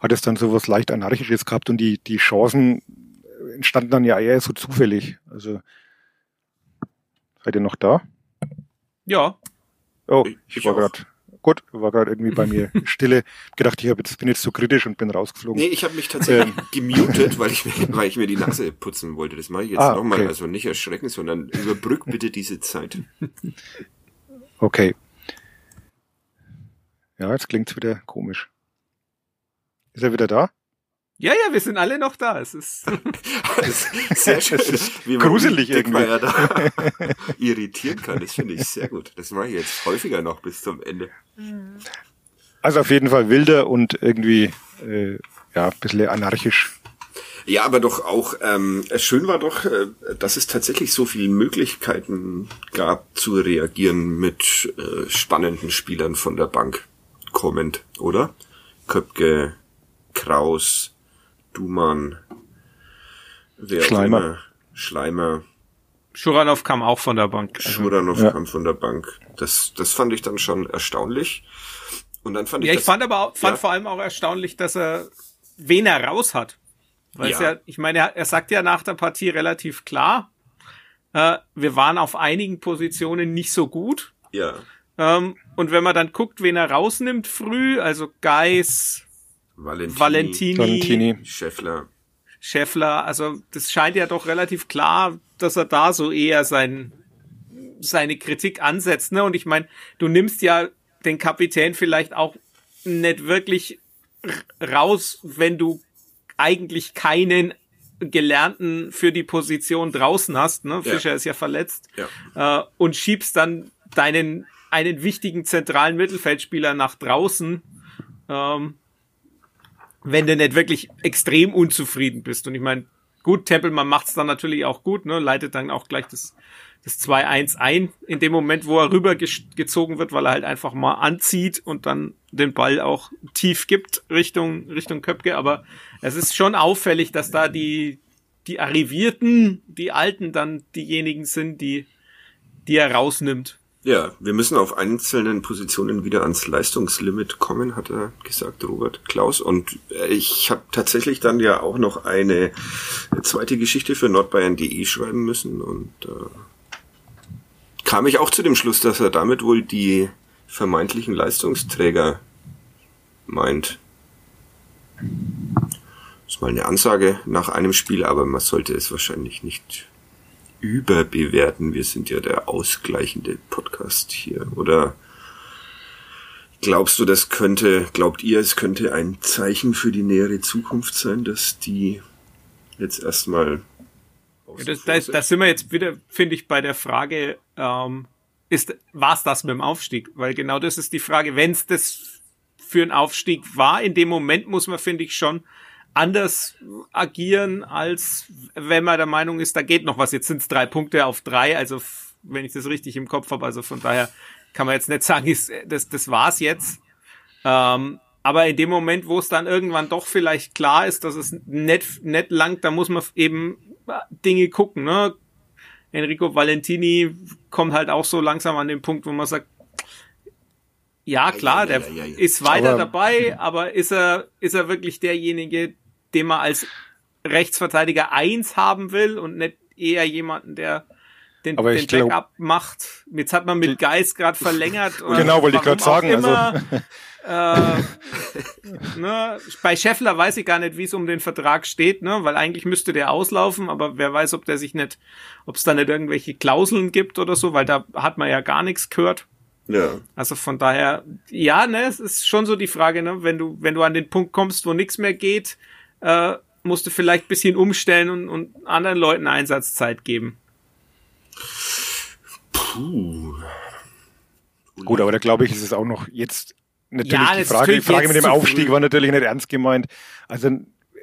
hat es dann sowas leicht anarchisches gehabt und die, die Chancen entstanden dann ja eher so zufällig. Also seid ihr noch da? Ja. Oh, Ich- ich, war gerade gut, war gerade irgendwie bei mir *laughs* Stille. Gedacht, ich hab jetzt, bin jetzt zu kritisch und bin rausgeflogen. Nee, ich habe mich tatsächlich gemutet, weil ich, mir, *laughs* weil ich mir die Nase putzen wollte. Das mache ich jetzt Ah, nochmal. okay. Also nicht erschrecken, sondern überbrück bitte diese Zeit. Okay. Ja, jetzt klingt's wieder komisch. Ist er wieder da? Ja, ja, wir sind alle noch da. Es ist, *laughs* Das *laughs* ist sehr schön, wie man gruselig Dickmeier da *laughs* irritieren kann. Das finde ich sehr gut. Das mache ich jetzt häufiger noch bis zum Ende. Also auf jeden Fall wilder und irgendwie äh, ja, ein bisschen anarchisch. Ja, aber doch auch, ähm, schön war doch, äh, dass es tatsächlich so viele Möglichkeiten gab zu reagieren mit äh, spannenden Spielern von der Bank kommend, oder? Köpke, Kraus, Dumann, wer Schleimer. immer, Schleimer, Schuranov kam auch von der Bank. Also, Schuranov Ja. kam von der Bank. Das, das fand ich dann schon erstaunlich. Und dann fand ich ja, ich das, fand aber auch, fand Ja. vor allem auch erstaunlich, dass er wen er raus hat. Weil es Ja. ja, ich meine, er, er sagt ja nach der Partie relativ klar, äh, wir waren auf einigen Positionen nicht so gut. ja, Ähm, und wenn man dann guckt, wen er rausnimmt früh, also Geis, Valentini, Valentini, Valentini. Scheffler. Scheffler, also das scheint ja doch relativ klar, dass er da so eher sein, seine Kritik ansetzt. Ne? Und ich meine, du nimmst ja den Kapitän vielleicht auch nicht wirklich raus, wenn du eigentlich keinen Gelernten für die Position draußen hast. Ne? Ja. Fischer ist ja verletzt. Ja. Äh, und schiebst dann deinen einen wichtigen zentralen Mittelfeldspieler nach draußen. Ähm, wenn du nicht wirklich extrem unzufrieden bist. Und ich meine, gut, Tempelmann macht's dann natürlich auch gut, ne, leitet dann auch gleich das, das 2-1 ein, in dem Moment, wo er rübergezogen wird, weil er halt einfach mal anzieht und dann den Ball auch tief gibt Richtung, Richtung Köpke. Aber es ist schon auffällig, dass da die, die Arrivierten, die Alten dann diejenigen sind, die, die er rausnimmt. Ja, wir müssen auf einzelnen Positionen wieder ans Leistungslimit kommen, hat er gesagt, Robert Klaus. Und äh, ich habe tatsächlich dann ja auch noch eine zweite Geschichte für nordbayern.de schreiben müssen und äh, kam ich auch zu dem Schluss, dass er damit wohl die vermeintlichen Leistungsträger meint. Das ist mal eine Ansage nach einem Spiel, aber man sollte es wahrscheinlich nicht überbewerten. Wir sind ja der ausgleichende Podcast hier. Oder Glaubst du, das könnte, glaubt ihr, es könnte ein Zeichen für die nähere Zukunft sein, dass die jetzt erstmal. Ja, das, das, das sind wir jetzt wieder, finde ich, bei der Frage, ähm, ist, war's das mit dem Aufstieg? Weil genau das ist die Frage. Wenn es das für einen Aufstieg war, in dem Moment muss man, finde ich, schon anders agieren, als wenn man der Meinung ist, da geht noch was. Jetzt sind es drei Punkte auf drei, also wenn ich das richtig im Kopf habe, also von daher kann man jetzt nicht sagen, ist, das, das war's jetzt. Ähm, aber in dem Moment, wo es dann irgendwann doch vielleicht klar ist, dass es nicht, nicht langt, da muss man eben Dinge gucken. Ne? Enrico Valentini kommt halt auch so langsam an den Punkt, wo man sagt, ja klar, der ja, ja, ja, ist weiter aber, dabei, aber ist er, ist er wirklich derjenige, den man als Rechtsverteidiger eins haben will und nicht eher jemanden, der den, aber den Backup glaub, macht. Jetzt hat man mit Geist gerade verlängert. *laughs* genau, wollte ich gerade sagen. Immer, also. äh, ne, bei Scheffler weiß ich gar nicht, wie es um den Vertrag steht, ne, weil eigentlich müsste der auslaufen, aber wer weiß, ob der sich nicht, ob es da nicht irgendwelche Klauseln gibt oder so, weil da hat man ja gar nichts gehört. Ja. Also von daher, ja, ne, es ist schon so die Frage, ne, wenn du, wenn du an den Punkt kommst, wo nichts mehr geht, äh, musst du vielleicht bisschen umstellen und, und anderen Leuten Einsatzzeit geben. Puh. Gut, aber da glaube ich, ist es auch noch jetzt natürlich ja, die Frage, die Frage mit dem Aufstieg war natürlich nicht ernst gemeint. Also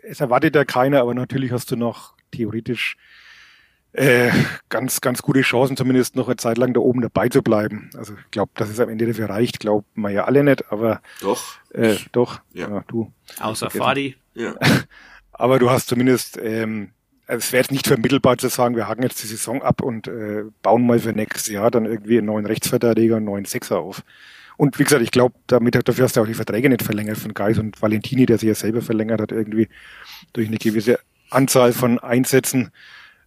es erwartet ja keiner, aber natürlich hast du noch theoretisch äh, ganz, ganz gute Chancen, zumindest noch eine Zeit lang da oben dabei zu bleiben. Also ich glaube, dass es am Ende dafür reicht, glaubt man ja alle nicht, aber doch, äh, doch, ja. ja du. Außer Fadi. Ja. *laughs* aber du hast zumindest ähm, also es wäre jetzt nicht vermittelbar zu sagen, wir haken jetzt die Saison ab und äh, bauen mal für nächstes Jahr dann irgendwie einen neuen Rechtsverteidiger, einen neuen Sechser auf. Und wie gesagt, ich glaube, damit dafür hast du auch die Verträge nicht verlängert von Geis und Valentini, der sich ja selber verlängert hat, irgendwie durch eine gewisse Anzahl von Einsätzen.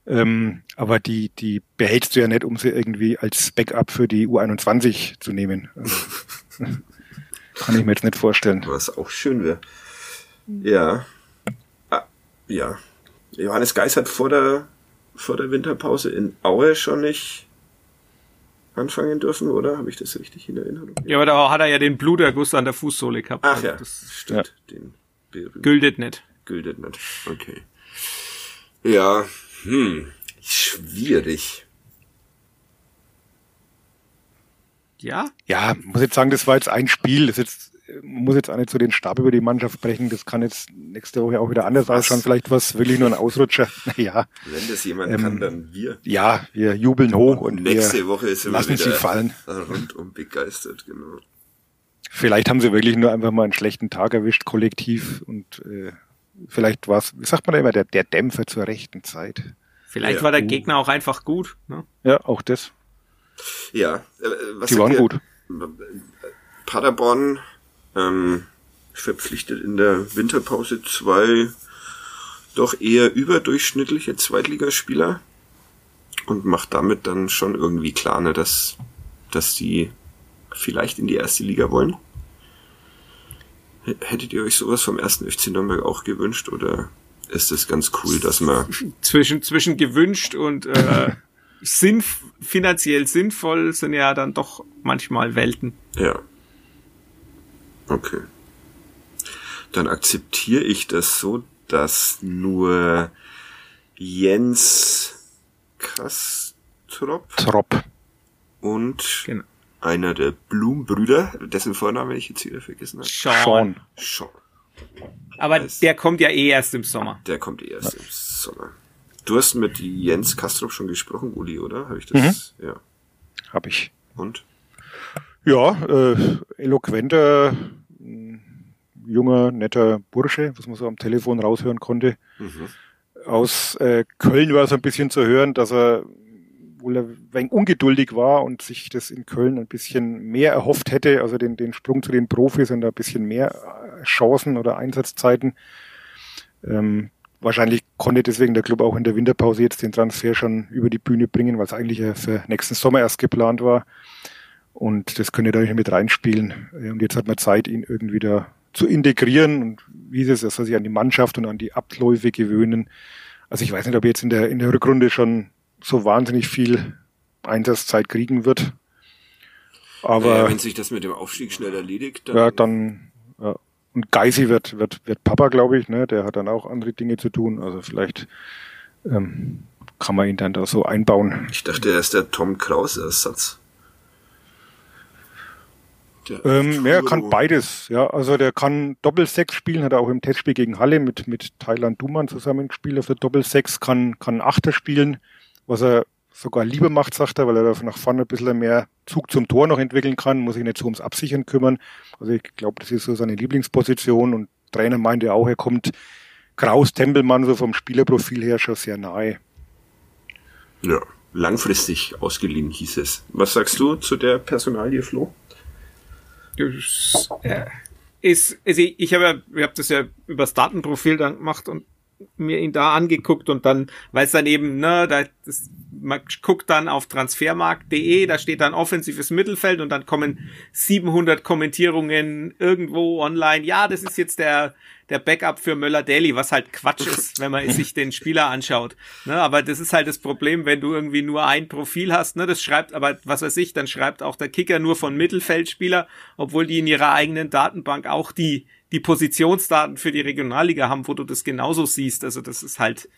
Ähm, aber die, die behältst du ja nicht, um sie irgendwie als Backup für die U21 zu nehmen. Also, *laughs* kann ich mir jetzt nicht vorstellen. Was auch schön wäre. Ja. Ah, ja. Johannes Geis hat vor der, vor der Winterpause in Aue schon nicht anfangen dürfen, oder? Habe ich das richtig in Erinnerung? Ja, aber da hat er ja den Bluterguss an der Fußsohle gehabt. Ach ja, das stimmt. Ja. Den Güldet nicht. Güldet nicht. Okay. Ja, hm, schwierig. Ja? Ja, muss jetzt sagen, das war jetzt ein Spiel. Das ist jetzt muss jetzt auch nicht so den Stab über die Mannschaft brechen. Das kann jetzt nächste Woche auch wieder anders was? ausschauen. Vielleicht was wirklich nur ein Ausrutscher. *laughs* Ja. Wenn das jemand ähm, kann, dann wir. Ja, wir jubeln hoch und, und nächste Woche ist lassen sie fallen. Rundum begeistert, genau. Vielleicht haben sie wirklich nur einfach mal einen schlechten Tag erwischt, kollektiv und äh, vielleicht war es, wie sagt man da immer, der, der Dämpfer zur rechten Zeit. Vielleicht ja. war der Gegner auch einfach gut. Ne? Ja, auch das. Ja, äh, was die waren ihr? gut. Paderborn ähm, verpflichtet in der Winterpause zwei doch eher überdurchschnittliche Zweitligaspieler und macht damit dann schon irgendwie klar, ne, dass, dass die vielleicht in die erste Liga wollen. Hättet ihr euch sowas vom ersten FC Nürnberg auch gewünscht oder ist es ganz cool, dass man zwischen zwischen gewünscht und äh, *laughs* sinn, finanziell sinnvoll sind ja dann doch manchmal Welten. Ja. Okay. Dann akzeptiere ich das so, dass nur Jens Kastrop Trop. und genau. einer der Blumbrüder, dessen Vorname ich jetzt wieder vergessen habe. Sean. Sean. Aber heißt, der kommt ja eh erst im Sommer. Der kommt eh erst ja. im Sommer. Du hast mit Jens Kastrop schon gesprochen, Uli, oder? Habe ich das? Mhm. Ja. Hab ich. Und? Ja, äh, eloquenter, junger, netter Bursche, was man so am Telefon raushören konnte. Mhm. Aus äh, Köln war so ein bisschen zu hören, dass er wohl ein wenig ungeduldig war und sich das in Köln ein bisschen mehr erhofft hätte, also den, den Sprung zu den Profis und ein bisschen mehr äh, Chancen oder Einsatzzeiten. Ähm, wahrscheinlich konnte deswegen der Club auch in der Winterpause jetzt den Transfer schon über die Bühne bringen, weil es eigentlich ja für nächsten Sommer erst geplant war. Und das könnte da nicht mit reinspielen. Und jetzt hat man Zeit, ihn irgendwie da zu integrieren und wie ist es, soll sich an die Mannschaft und an die Abläufe gewöhnen. Also ich weiß nicht, ob er jetzt in der, in der Rückrunde schon so wahnsinnig viel Einsatzzeit kriegen wird. Aber ja, wenn sich das mit dem Aufstieg schnell erledigt, dann, ja, dann ja. und Geisi wird wird wird Papa, glaube ich, ne? Der hat dann auch andere Dinge zu tun. Also vielleicht ähm, kann man ihn dann da so einbauen. ich dachte, er ist der Tom Kraus Ersatz. Der Ähm, ja, er kann beides. Ja, also der kann Doppelsechs spielen, hat er auch im Testspiel gegen Halle mit mit Thailand Duman zusammengespielt auf der Doppelsechs, kann kann Achter spielen, was er sogar lieber macht, sagt er, weil er da nach vorne ein bisschen mehr Zug zum Tor noch entwickeln kann, muss sich nicht so ums Absichern kümmern. Also ich glaube, das ist so seine Lieblingsposition und Trainer meinte auch, er kommt Kraus Tempelmann so vom Spielerprofil her schon sehr nahe. Ja, langfristig ausgeliehen hieß es. Was sagst du zu der Personalie, Flo? Äh, ist, also ich, ich habe ja, ich habe das ja übers Datenprofil dann gemacht und mir ihn da angeguckt und dann, weil es dann eben, ne, da, das, man guckt dann auf transfermarkt.de, da steht dann offensives Mittelfeld und dann kommen 700 Kommentierungen irgendwo online. Ja, das ist jetzt der, der Backup für Möller-Daly, was halt Quatsch *laughs* ist, wenn man sich den Spieler anschaut. Ne, aber das ist halt das Problem, wenn du irgendwie nur ein Profil hast, ne, das schreibt, aber was weiß ich, dann schreibt auch der Kicker nur von Mittelfeldspieler, obwohl die in ihrer eigenen Datenbank auch die, die Positionsdaten für die Regionalliga haben, wo du das genauso siehst. Also das ist halt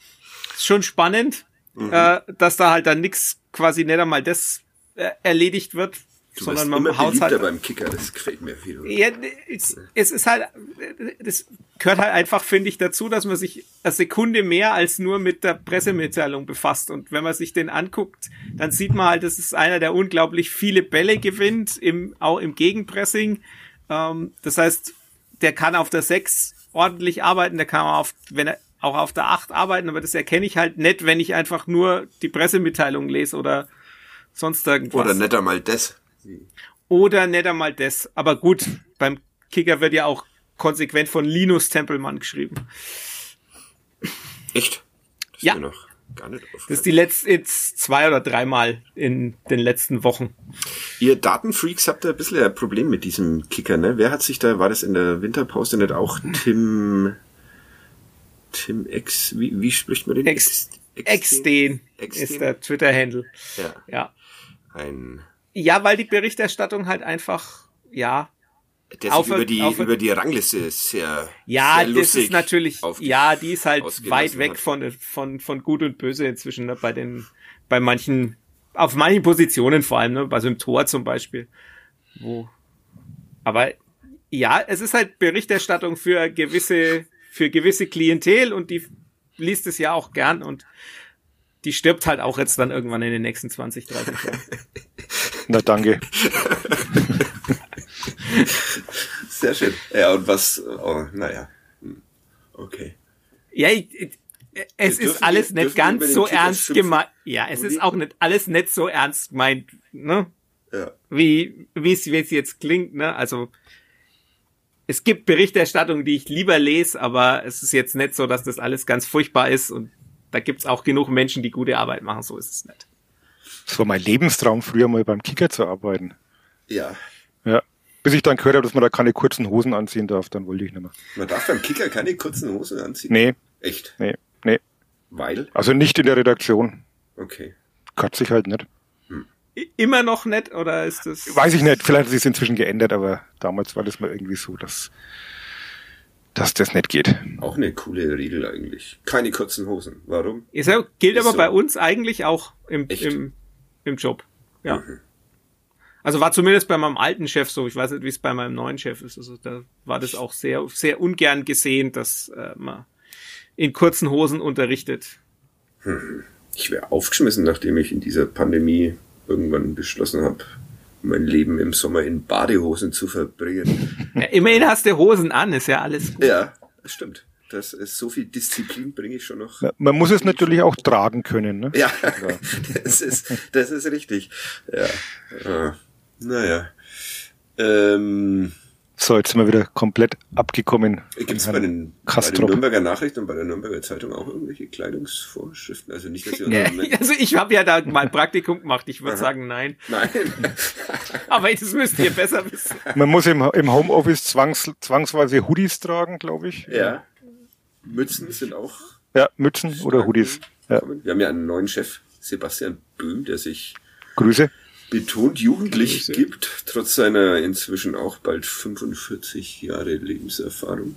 schon spannend, äh, dass da halt dann nix quasi nicht einmal das äh, erledigt wird, Du sondern man immer haut halt beim Kicker, das gefällt mir viel. ja, es, es ist halt, das gehört halt einfach, finde ich, dazu, dass man sich eine Sekunde mehr als nur mit der Pressemitteilung befasst. Und wenn man sich den anguckt, dann sieht man halt, das ist einer, der unglaublich viele Bälle gewinnt, im, auch im Gegenpressing. Ähm, das heißt, der kann auf der 6 ordentlich arbeiten, der kann auch auf, wenn er auch auf der 8 arbeiten, aber das erkenne ich halt nicht, wenn ich einfach nur die Pressemitteilung lese oder sonst irgendwas. Oder nicht einmal das. Oder nicht einmal das. Aber gut, beim Kicker wird ja auch konsequent von Linus Tempelmann geschrieben. Echt? Das Ja. Ist mir noch gar nicht Das ist die letzte, jetzt zwei oder dreimal in den letzten Wochen. Ihr Datenfreaks habt da ein bisschen ein Problem mit diesem Kicker, ne? Wer hat sich da, war das in der Winterpause nicht auch Tim, Tim X, wie, wie spricht man den? Ex, Exden Exden? ist der Twitter-Handle. Ja, Ja. ein, Ja, weil die Berichterstattung halt einfach, ja, der sich Auf- über die, über die Rangliste sehr, Ja, sehr das ist natürlich, ja, die ist halt weit weg hat. von, von, von gut und böse inzwischen, ne, bei den, bei manchen, auf manchen Positionen vor allem, ne, also im Tor zum Beispiel, wo, aber ja, es ist halt Berichterstattung für gewisse, für gewisse Klientel und die liest es ja auch gern und die stirbt halt auch jetzt dann irgendwann in den nächsten 20, 30 Jahren. *laughs* Na danke. *laughs* Sehr schön. Ja, und was, oh, naja. Okay. Ja, ich, ich, es ist alles nicht ganz so ernst gemeint. Ja, es ist auch nicht alles nicht so ernst gemeint, ne? Ja. Wie wie es wie es jetzt klingt, ne? Also es gibt Berichterstattung, die ich lieber lese, aber es ist jetzt nicht so, dass das alles ganz furchtbar ist und da gibt's auch genug Menschen, die gute Arbeit machen, so ist es nicht. Das war mein Lebenstraum, früher mal beim Kicker zu arbeiten. Ja. Ja. Bis ich dann gehört habe, dass man da keine kurzen Hosen anziehen darf, dann wollte ich nicht mehr. Man darf beim Kicker keine kurzen Hosen anziehen. Nee, Echt? nee, nee. Weil? Also nicht in der Redaktion. Okay. Kotzt sich halt nicht. I- Immer noch nicht oder ist das Weiß ich nicht, vielleicht hat sich inzwischen geändert, aber damals war das mal irgendwie so, dass, dass das nicht geht. Auch eine coole Regel eigentlich. Keine kurzen Hosen. Warum? ist ja, gilt Ist aber so. bei uns eigentlich auch im Echt? im im Job. Ja. Mhm. Also war zumindest bei meinem alten Chef so. Ich weiß nicht, wie es bei meinem neuen Chef ist. Also da war das auch sehr, sehr ungern gesehen, dass äh, man in kurzen Hosen unterrichtet. Ich wäre aufgeschmissen, nachdem ich in dieser Pandemie irgendwann beschlossen habe, mein Leben im Sommer in Badehosen zu verbringen. Ja, immerhin hast du Hosen an, ist ja alles gut. ja, das stimmt. Das ist so viel Disziplin bringe ich schon noch. Man- muss es natürlich auch tragen können. Ne? Ja, *laughs* das ist, das ist richtig. Ja. Naja. Ähm, So, jetzt sind wir wieder komplett abgekommen. Gibt es bei den, bei den. Nürnberger Nachrichten und bei der Nürnberger Zeitung auch irgendwelche Kleidungsvorschriften? Also nicht, dass ihr unseren- *laughs* Also ich habe ja da mal ein Praktikum gemacht. Ich würde sagen, nein. Nein. *laughs* Aber das müsst ihr besser wissen. Man muss im, im Homeoffice zwangs, zwangsweise Hoodies tragen, glaube ich. ja. Mützen sind auch Ja, Mützen oder Hoodies. Ja, Wir haben ja einen neuen Chef, Sebastian Böhm, der sich Grüße. betont jugendlich gibt, trotz seiner inzwischen auch bald 45 Jahre Lebenserfahrung.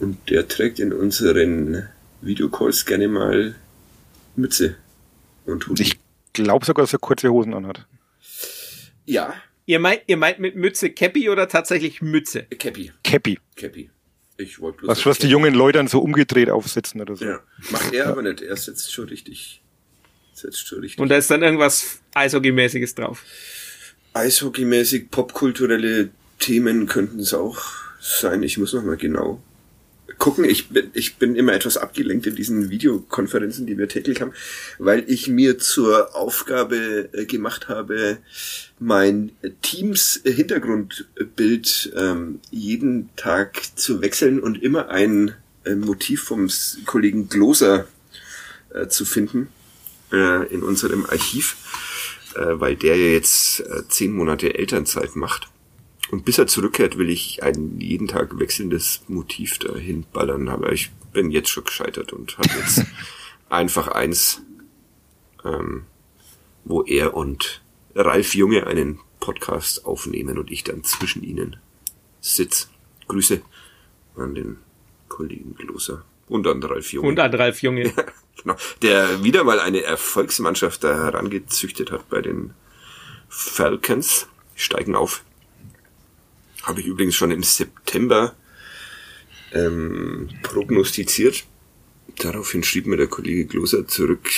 Und der trägt in unseren Videocalls gerne mal Mütze und Hoodie. Ich glaube sogar, dass er kurze Hosen anhat. Ja, Ihr meint, ihr meint mit Mütze Cappy oder tatsächlich Mütze? Cappy. Cappy. Cappy. Ich wollte bloß. Was, was die jungen Leute dann so umgedreht aufsetzen oder so. Ja, macht er aber nicht. Er setzt schon richtig. Setzt schon richtig. Und da ist dann irgendwas Eishockey-mäßiges drauf. Eishockeymäßig, popkulturelle Themen könnten es auch sein. Ich muss noch mal genau gucken. Ich bin, ich bin immer etwas abgelenkt in diesen Videokonferenzen, die wir täglich haben, weil ich mir zur Aufgabe äh, gemacht habe, mein Teams-Hintergrundbild ähm, jeden Tag zu wechseln und immer ein äh, Motiv vom Kollegen Gloser äh, zu finden äh, in unserem Archiv, äh, weil der ja jetzt äh, zehn Monate Elternzeit macht. Und bis er zurückkehrt, will ich ein jeden Tag wechselndes Motiv dahin ballern. Aber ich bin jetzt schon gescheitert und habe jetzt *laughs* einfach eins, ähm, wo er und Ralf Junge einen Podcast aufnehmen und ich dann zwischen ihnen sitz. Grüße an den Kollegen Gloser und an Ralf Junge. Und an Ralf Junge. *laughs* Genau. Der wieder mal eine Erfolgsmannschaft da herangezüchtet hat bei den Falcons. Steigen auf. Habe ich übrigens schon im September ähm, prognostiziert. Daraufhin schrieb mir der Kollege Gloser zurück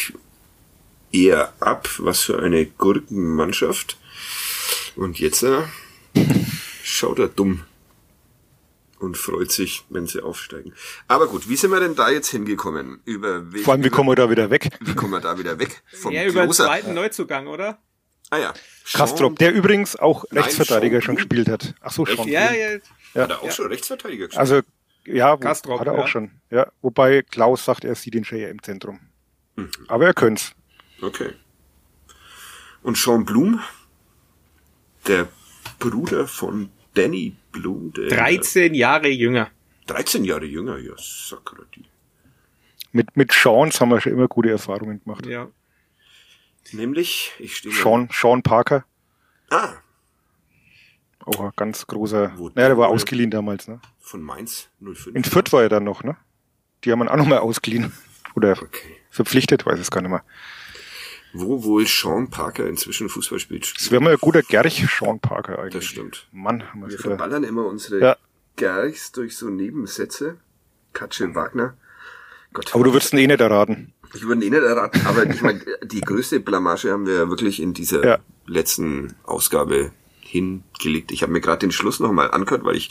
eher ab, was für eine Gurkenmannschaft. Und jetzt äh, schaut er dumm und freut sich, wenn sie aufsteigen. Aber gut, wie sind wir denn da jetzt hingekommen? Über Vor allem, wie kommen wir da wieder weg? wie kommen wir da wieder weg? Vom Ja, über den zweiten Neuzugang, oder? Ah ja. Kastrop, der übrigens auch Nein, Rechtsverteidiger Sean schon gespielt hat. Ach so, schon. Ja, ja. Hat er auch schon Rechtsverteidiger gespielt? Also, ja, Kastrop, hat er ja. auch schon. Ja, wobei Klaus sagt, er sieht den Schäger im Zentrum. Mhm. Aber er könnte Okay. Und Sean Blum, der Bruder von Danny Blum, der 13 Jahre jünger. 13 Jahre jünger, ja, Sakrati. Mit, mit Seans haben wir schon immer gute Erfahrungen gemacht. Ja. Nämlich, ich stehe Sean, Sean Parker, Ah, auch ein ganz großer, Wo naja, der war ausgeliehen damals, ne? von Mainz 05. In Fürth war er dann noch, ne? Die haben ihn auch nochmal ausgeliehen. *laughs* Oder Okay. verpflichtet, weiß es gar nicht mehr. Wo wohl Sean Parker inzwischen Fußball spielt. Das wäre mal ein guter Gerch, Sean Parker eigentlich. Das stimmt. Mann, haben wir Wir verballern immer unsere Ja. Gerchs durch so Nebensätze. Katschel Wagner. Gott, Aber du würdest ihn eh nicht erraten. Ich würde ihn nicht erraten, aber ich meine, die größte Blamage haben wir ja wirklich in dieser Ja. letzten Ausgabe hingelegt. Ich habe mir gerade den Schluss nochmal angehört, weil ich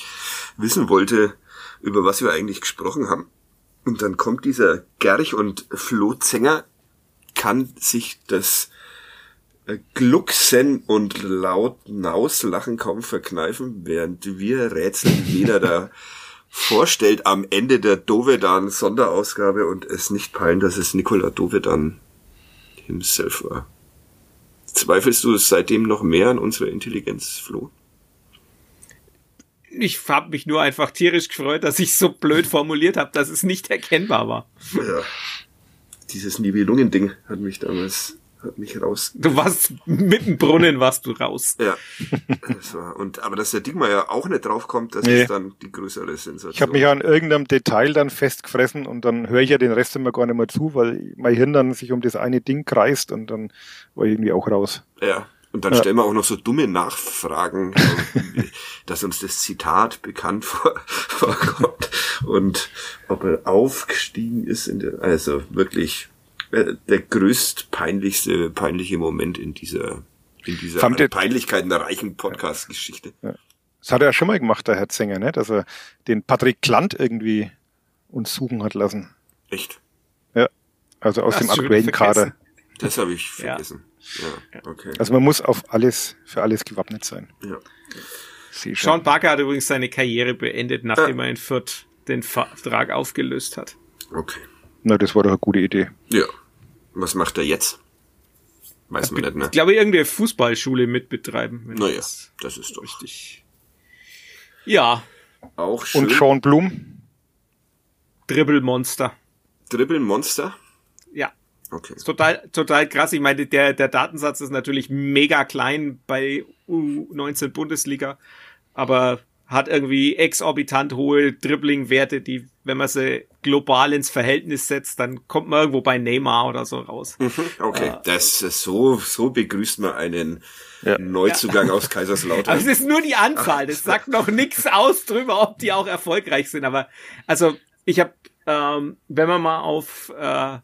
wissen wollte, über was wir eigentlich gesprochen haben. Und dann kommt dieser Gerch und Flo Zenger kann sich das äh, Glucksen und laut Nauslachen kaum verkneifen, während wir rätseln, jeder da *laughs* vorstellt am Ende der Dovedan Sonderausgabe und es nicht peilen, dass es Nikola Dovedan himself war. Zweifelst du seitdem noch mehr an unserer Intelligenz, Flo? Ich habe mich nur einfach tierisch gefreut, dass ich so blöd formuliert habe, dass es nicht erkennbar war. Ja. Dieses Nibelungen-Ding hat mich damals, hat mich raus. Du warst mit dem Brunnen, warst du raus. Ja. Das war, und, aber dass der Digmeier auch nicht draufkommt, das Nee. ist dann die größere Sensation. Ich habe mich an irgendeinem Detail dann festgefressen und dann höre ich ja den Rest immer gar nicht mehr zu, weil mein Hirn dann sich um das eine Ding kreist und dann war ich irgendwie auch raus. Ja. Und dann Ja. stellen wir auch noch so dumme Nachfragen, *laughs* dass uns das Zitat bekannt vor, *laughs* vorkommt und ob er aufgestiegen ist in der, also wirklich der größt peinlichste, peinliche Moment in dieser, in dieser Fand an ihr- Peinlichkeitenreichen Podcast-Geschichte. Das hat er ja schon mal gemacht, der Herr Zenger, ne? dass er den Patrick Klant irgendwie uns suchen hat lassen. Echt? Ja. Also aus Hast dem du schon aktuellen wieder Kader. vergessen. Das habe ich Ja. vergessen. Ja, okay. Also man muss auf alles, für alles gewappnet sein. Ja. Schon. Sean Parker hat übrigens seine Karriere beendet, nachdem er in Fürth den Vertrag aufgelöst hat. Okay. Na, das war doch eine gute Idee. Ja. Was macht er jetzt? Weiß man nicht, ne? Ich glaube, irgendeine Fußballschule mitbetreiben. Naja, das das ist doch richtig. Ja, auch schön. Und Sean Blum, Dribbelmonster. Dribbelmonster. Ja. Okay. Ist total, total krass. Ich meine, der, der Datensatz ist natürlich mega klein bei U19 Bundesliga, aber hat irgendwie exorbitant hohe Dribbling-Werte, die, wenn man sie global ins Verhältnis setzt, dann kommt man irgendwo bei Neymar oder so raus. Mhm, okay, äh, das ist so, so begrüßt man einen ja. Neuzugang ja. aus Kaiserslautern. Aber es ist nur die Anzahl, das sagt noch nichts aus drüber, ob die auch erfolgreich sind. Aber also ich habe, ähm, wenn man mal auf äh,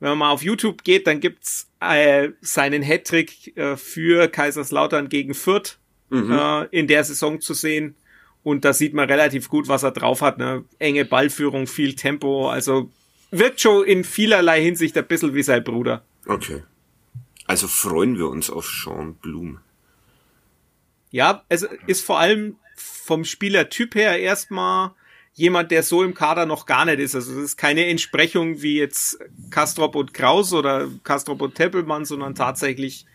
wenn man mal auf YouTube geht, dann gibt's äh, seinen Hattrick äh, für Kaiserslautern gegen Fürth mhm. äh, in der Saison zu sehen. Und da sieht man relativ gut, was er drauf hat. Ne? Enge Ballführung, viel Tempo. Also wirkt schon in vielerlei Hinsicht ein bisschen wie sein Bruder. Okay. Also freuen wir uns auf Sean Blum. Ja, es ist vor allem vom Spielertyp her erstmal jemand, der so im Kader noch gar nicht ist. Also es ist keine Entsprechung wie jetzt Kastrop und Kraus oder Kastrop und Teppelmann, sondern tatsächlich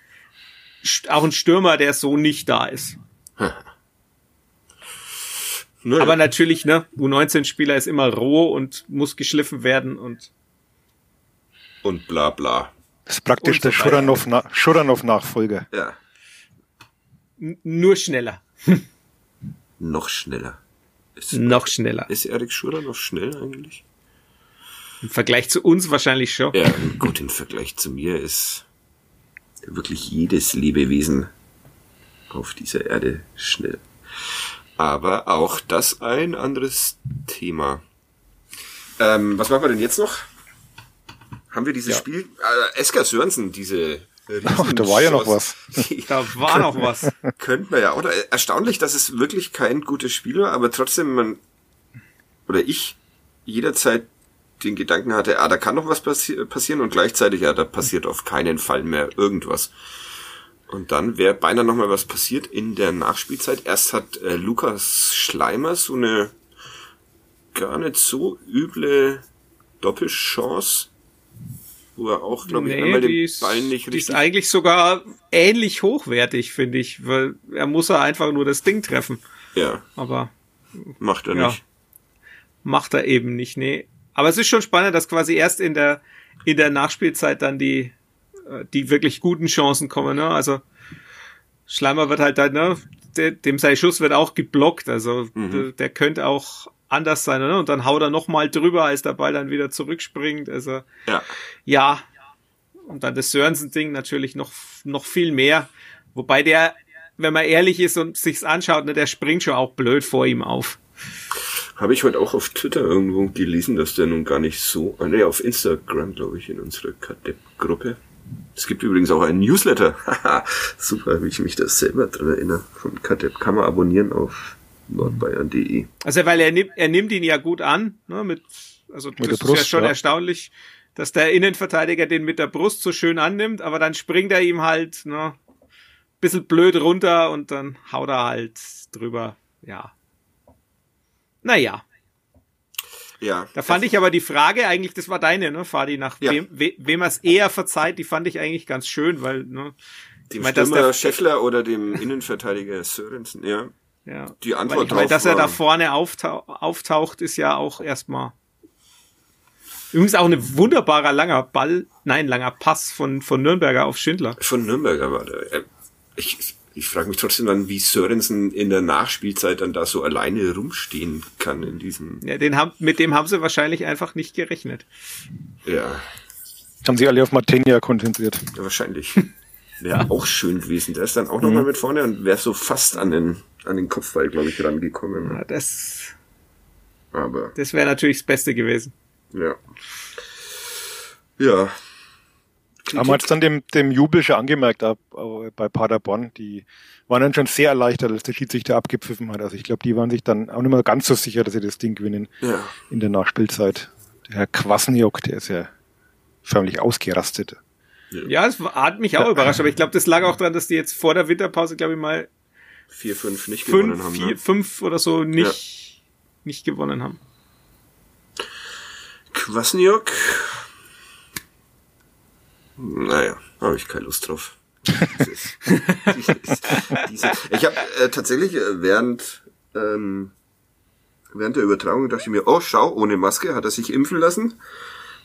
auch ein Stürmer, der so nicht da ist. *laughs* Naja. Aber natürlich, ne, U19-Spieler ist immer roh und muss geschliffen werden und und bla bla. Das ist praktisch so der Schuranov-Nachfolger. Ja. N nur schneller. *laughs* Noch schneller. Ist, noch schneller. Ist Erik Schurer noch schnell eigentlich? Im Vergleich zu uns wahrscheinlich schon. Ja, gut, im Vergleich zu mir ist wirklich jedes Lebewesen auf dieser Erde schnell. Aber auch das ein anderes Thema. Ähm, was machen wir denn jetzt noch? Haben wir dieses ja. Spiel? Äh, Esker Sörensen, diese Ach, da war ja noch was. *laughs* da war noch was. Könnten wir ja, oder? Erstaunlich, dass es wirklich kein gutes Spiel war, aber trotzdem man, oder ich, jederzeit den Gedanken hatte, ah, da kann noch was passi passieren und gleichzeitig, ja, da passiert auf keinen Fall mehr irgendwas. Und dann wäre beinahe noch mal was passiert in der Nachspielzeit. Erst hat äh, Lukas Schleimer so eine gar nicht so üble Doppelchance wo er auch, glaube ich, nee, einmal den ist, Ball nicht richtig... Die ist eigentlich sogar ähnlich hochwertig, finde ich, weil er muss er einfach nur das Ding treffen. Ja. Aber... Macht er ja, nicht. Macht er eben nicht, nee. Aber es ist schon spannend, dass quasi erst in der, in der Nachspielzeit dann die, die wirklich guten Chancen kommen, ne? Also, Schleimer wird halt da, ne? Dem sein Schuss wird auch geblockt, also mhm. der, der könnte auch anders sein, ne? Und dann haut er nochmal drüber, als der Ball dann wieder zurückspringt. Also ja. ja. Und dann das Sörensen-Ding natürlich noch, noch viel mehr. Wobei der, wenn man ehrlich ist und sich's anschaut, ne, der springt schon auch blöd vor ihm auf. Habe ich heute auch auf Twitter irgendwo gelesen, dass der nun gar nicht so, ne, auf Instagram, glaube ich, in unserer Kadepp-Gruppe. Es gibt übrigens auch einen Newsletter. *laughs* Super, wie ich mich da selber dran erinnere. Von Kadepp kann man abonnieren auf nordbayern.de. Also weil er nimmt, er nimmt ihn ja gut an, ne, mit, also mit das ist ja schon ja. erstaunlich, dass der Innenverteidiger den mit der Brust so schön annimmt, aber dann springt er ihm halt, ne, bisschen blöd runter und dann haut er halt drüber, ja. Naja. Ja. Da fand ich aber die Frage eigentlich, das war deine, ne, Fadi, nach ja. wem, we, wem er es eher verzeiht, die fand ich eigentlich ganz schön, weil, ne. Dem Stürmer Scheffler oder dem Innenverteidiger Sörensen, ja. Ja. Die Antwort ich, drauf. Weil, dass er da vorne auftau auftaucht, ist ja auch erstmal. Übrigens auch ein wunderbarer langer Ball, nein, langer Pass von, von Nürnberger auf Schindler. Von Nürnberger war der. Äh, ich, ich frage mich trotzdem dann, wie Sörensen in der Nachspielzeit dann da so alleine rumstehen kann in diesem. Ja, den haben, mit dem haben sie wahrscheinlich einfach nicht gerechnet. Ja. Haben sie alle auf Martinia konzentriert. Ja, wahrscheinlich. *laughs* Wäre auch schön gewesen. Der ist dann auch mhm. nochmal mit vorne und wäre so fast an den an den Kopfball, glaube ich, rangekommen. Ja, das, aber. Das wäre natürlich das Beste gewesen. Ja. Ja. Haben wir jetzt dann dem, dem Jubel schon angemerkt ab, bei Paderborn, die waren dann schon sehr erleichtert, als der Schiedsrichter abgepfiffen hat. Also ich glaube, die waren sich dann auch nicht mehr ganz so sicher, dass sie das Ding gewinnen ja. in der Nachspielzeit. Der Herr Quassenjock, der ist ja förmlich ausgerastet. Ja, es hat mich auch überrascht, aber ich glaube, das lag auch daran, dass die jetzt vor der Winterpause, glaube ich, mal vier, fünf nicht fünf, gewonnen haben. Vier, ne? Fünf oder so nicht, ja. nicht gewonnen haben. Kwasniok. Naja, habe ich keine Lust drauf. Dieses, *laughs* dieses, diese, ich habe äh, tatsächlich äh, während ähm, während der Übertragung dachte ich mir, oh schau, ohne Maske hat er sich impfen lassen.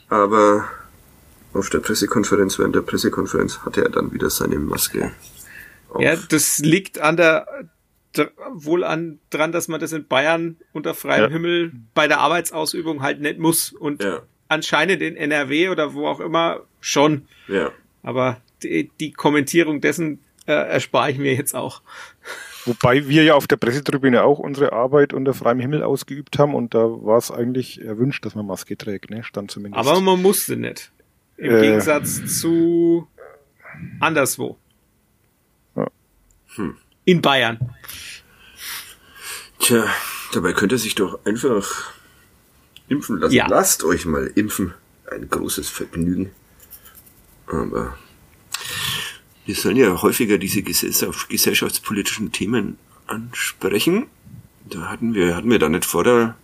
Aber auf der Pressekonferenz, während der Pressekonferenz hatte er dann wieder seine Maske. Auf. Ja, das liegt an der wohl an dran, dass man das in Bayern unter freiem ja. Himmel bei der Arbeitsausübung halt nicht muss und ja. anscheinend in NRW oder wo auch immer schon. Ja. Aber die, die Kommentierung dessen äh, erspare ich mir jetzt auch. Wobei wir ja auf der Pressetribüne auch unsere Arbeit unter freiem Himmel ausgeübt haben und da war es eigentlich erwünscht, dass man Maske trägt, ne? Stand zumindest. Aber man musste nicht. Im äh, Gegensatz zu anderswo. Ja. Hm. In Bayern. Tja, dabei könnt ihr sich doch einfach impfen lassen. Ja. Lasst euch mal impfen. Ein großes Vergnügen. Aber wir sollen ja häufiger diese gesellschaftspolitischen Themen ansprechen. Da hatten wir, hatten wir da nicht vor der,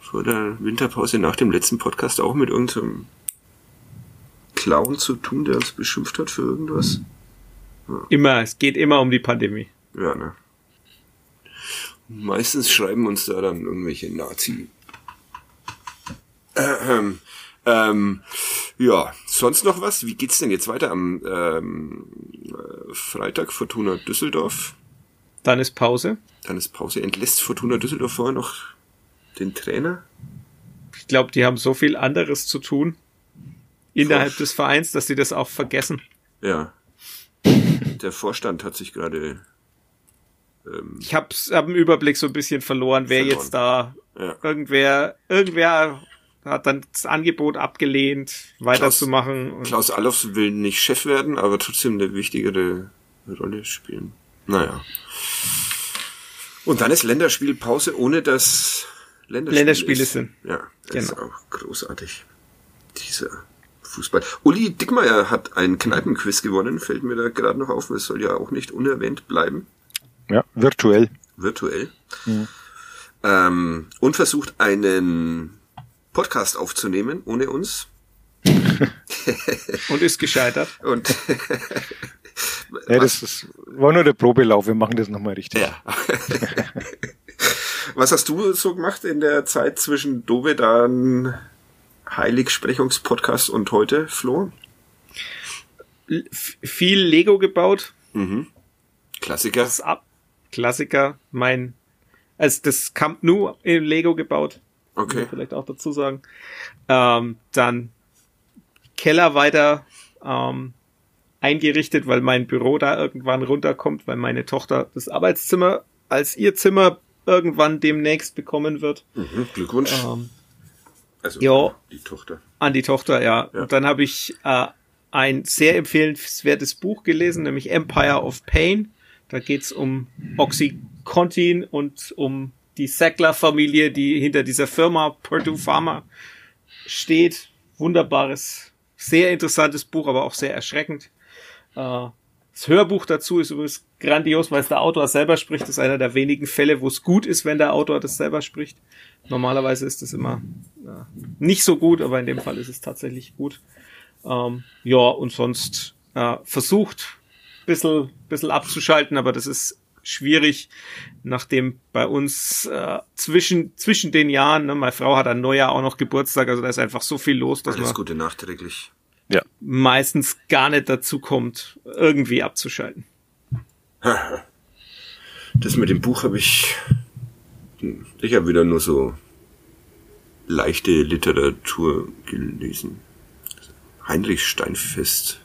vor der Winterpause nach dem letzten Podcast auch mit irgendeinem Clown zu tun, der uns beschimpft hat für irgendwas? Ja. Immer, es geht immer um die Pandemie. Ja, ne? Meistens schreiben uns da dann irgendwelche Nazi. Ähm, ähm, ja, sonst noch was? Wie geht's denn jetzt weiter am ähm, äh, Freitag Fortuna Düsseldorf? Dann ist Pause. Dann ist Pause. Entlässt Fortuna Düsseldorf vorher noch den Trainer? Ich glaube, die haben so viel anderes zu tun innerhalb Vor des Vereins, dass sie das auch vergessen. Ja. Der Vorstand hat sich gerade. Ähm, ich habe hab einen Überblick so ein bisschen verloren, wer verloren. jetzt da ja. irgendwer, irgendwer hat dann das Angebot abgelehnt, weiterzumachen. Klaus, Klaus Allofs will nicht Chef werden, aber trotzdem eine wichtigere Rolle spielen. Naja. Und dann ist Länderspielpause, ohne dass Länderspiele, Länderspiele ist. sind. Ja, das genau. ist auch großartig. Dieser Fußball. Uli Dickmeier hat einen Kneipenquiz gewonnen, fällt mir da gerade noch auf. Es soll ja auch nicht unerwähnt bleiben. Ja, virtuell. Virtuell. Mhm. Ähm, und versucht einen Podcast aufzunehmen ohne uns. *laughs* und ist gescheitert. Und *laughs* ja, das ist, war nur der Probelauf, wir machen das nochmal richtig. Ja. *laughs* Was hast du so gemacht in der Zeit zwischen Dovedan Heiligsprechungspodcast und heute, Flo? F viel Lego gebaut. Mhm. Klassiker. Klassiker. Mein, also das Camp Nou in Lego gebaut. Okay. Vielleicht auch dazu sagen. Ähm, dann Keller weiter ähm, eingerichtet, weil mein Büro da irgendwann runterkommt, weil meine Tochter das Arbeitszimmer als ihr Zimmer irgendwann demnächst bekommen wird. Mhm, Glückwunsch. Ähm, also jo, die Tochter. An die Tochter, ja. ja. Und dann habe ich äh, ein sehr empfehlenswertes Buch gelesen, nämlich Empire of Pain. Da geht's um Oxycontin und um die Sackler-Familie, die hinter dieser Firma Purdue Pharma steht. Wunderbares, sehr interessantes Buch, aber auch sehr erschreckend. Äh, das Hörbuch dazu ist übrigens grandios, weil es der Autor selber spricht. Das ist einer der wenigen Fälle, wo es gut ist, wenn der Autor das selber spricht. Normalerweise ist es immer ja, nicht so gut, aber in dem Fall ist es tatsächlich gut. Ähm, ja, und sonst äh, versucht, bisschen, bisschen abzuschalten, aber das ist schwierig, nachdem bei uns äh, zwischen zwischen den Jahren, ne, meine Frau hat ein Neujahr auch noch Geburtstag, also da ist einfach so viel los, dass Alles man Gute nachträglich. Ja. meistens gar nicht dazu kommt, irgendwie abzuschalten. *laughs* Das mit dem Buch habe ich ich habe wieder nur so leichte Literatur gelesen. Heinrich Steinfest.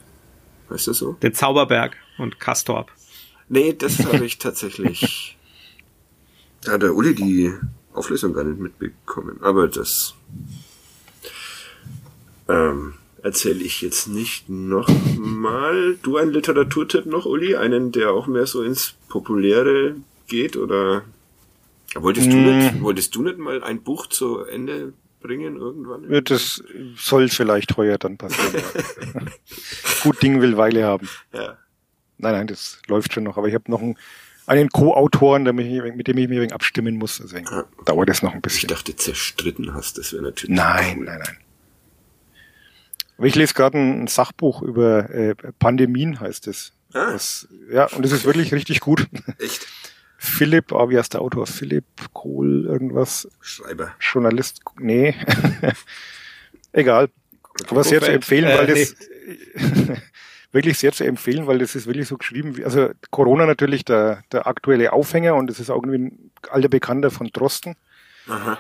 Weißt du so? Der Zauberberg und Kastorp. Nee, das habe ich tatsächlich. *laughs* Da hat der Uli die Auflösung gar nicht mitbekommen. Aber das ähm, erzähle ich jetzt nicht nochmal. Du einen Literaturtipp noch, Uli? Einen, der auch mehr so ins Populäre geht? Oder wolltest, mm. du nicht, wolltest du nicht mal ein Buch zu Ende bringen irgendwann? Das soll vielleicht heuer dann passieren. Ja. *laughs* Gut Ding will Weile haben. Ja. Nein, nein, das läuft schon noch. Aber ich habe noch einen, einen Co-Autoren, mit dem ich mich abstimmen muss. Deswegen ah, dauert es noch ein bisschen. Ich dachte, zerstritten hast. Das wäre natürlich. Nein, cool. nein, nein. Aber ich lese gerade ein Sachbuch über äh, Pandemien, heißt es. Ah. Das, ja, und es ist wirklich richtig gut. Echt? *laughs* Philipp, oh, wie heißt der Autor? Philipp Kohl, irgendwas. Schreiber. Journalist, nee. *laughs* Egal. Aber sehr zu empfehlen, äh, weil das *laughs* wirklich sehr zu empfehlen, weil das ist wirklich so geschrieben, wie, also Corona natürlich der, der aktuelle Aufhänger und es ist auch irgendwie ein alter Bekannter von Drosten. Aha.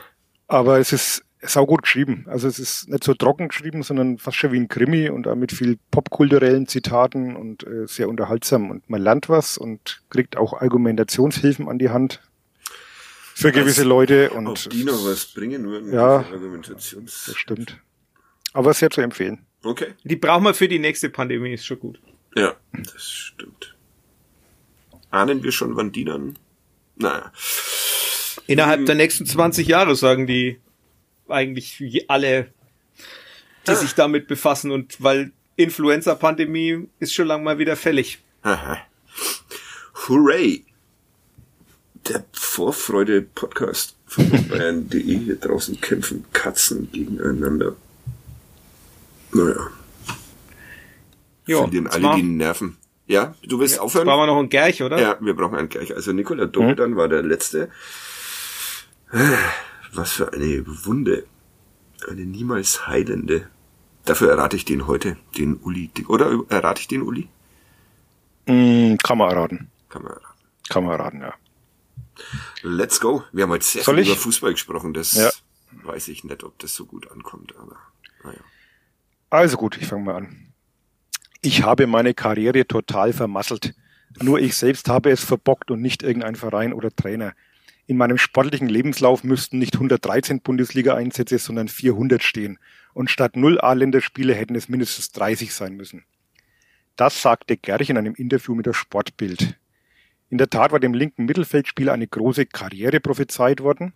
Aber es ist saugut geschrieben. Also es ist nicht so trocken geschrieben, sondern fast schon wie ein Krimi und auch mit viel popkulturellen Zitaten und äh, sehr unterhaltsam. Und man lernt was und kriegt auch Argumentationshilfen an die Hand für gewisse Leute. Und Ob die noch was bringen würden. Ja, das stimmt. Aber sehr zu empfehlen. Okay. Die brauchen wir für die nächste Pandemie, ist schon gut. Ja, das stimmt. Ahnen wir schon, wann die dann? Naja. Innerhalb hm. der nächsten 20 Jahre, sagen die eigentlich alle, die ah. sich damit befassen und weil Influenza-Pandemie ist schon lang mal wieder fällig. Aha. Hooray! Der Vorfreude-Podcast von *laughs* Bayern.de hier draußen kämpfen Katzen gegeneinander. Naja. Jo, Verlieren alle die Nerven. Ja, du willst ja, aufhören? Brauchen wir noch einen Gerch, oder? Ja, wir brauchen einen Gerch. Also Nikola Domidan hm? war der letzte. Was für eine Wunde. Eine niemals heilende. Dafür errate ich den heute, den Uli. Oder errate ich den Uli? Mm, kann man erraten. Kann man erraten. Kann man erraten, ja. Let's go. Wir haben heute sehr Soll viel ich? über Fußball gesprochen. Das ja. weiß ich nicht, ob das so gut ankommt, aber naja. Also gut, ich fange mal an. Ich habe meine Karriere total vermasselt. Nur ich selbst habe es verbockt und nicht irgendein Verein oder Trainer. In meinem sportlichen Lebenslauf müssten nicht 113 Bundesliga-Einsätze, sondern 400 stehen. Und statt null A-Länderspiele hätten es mindestens 30 sein müssen. Das sagte Gerch in einem Interview mit der Sportbild. In der Tat war dem linken Mittelfeldspieler eine große Karriere prophezeit worden.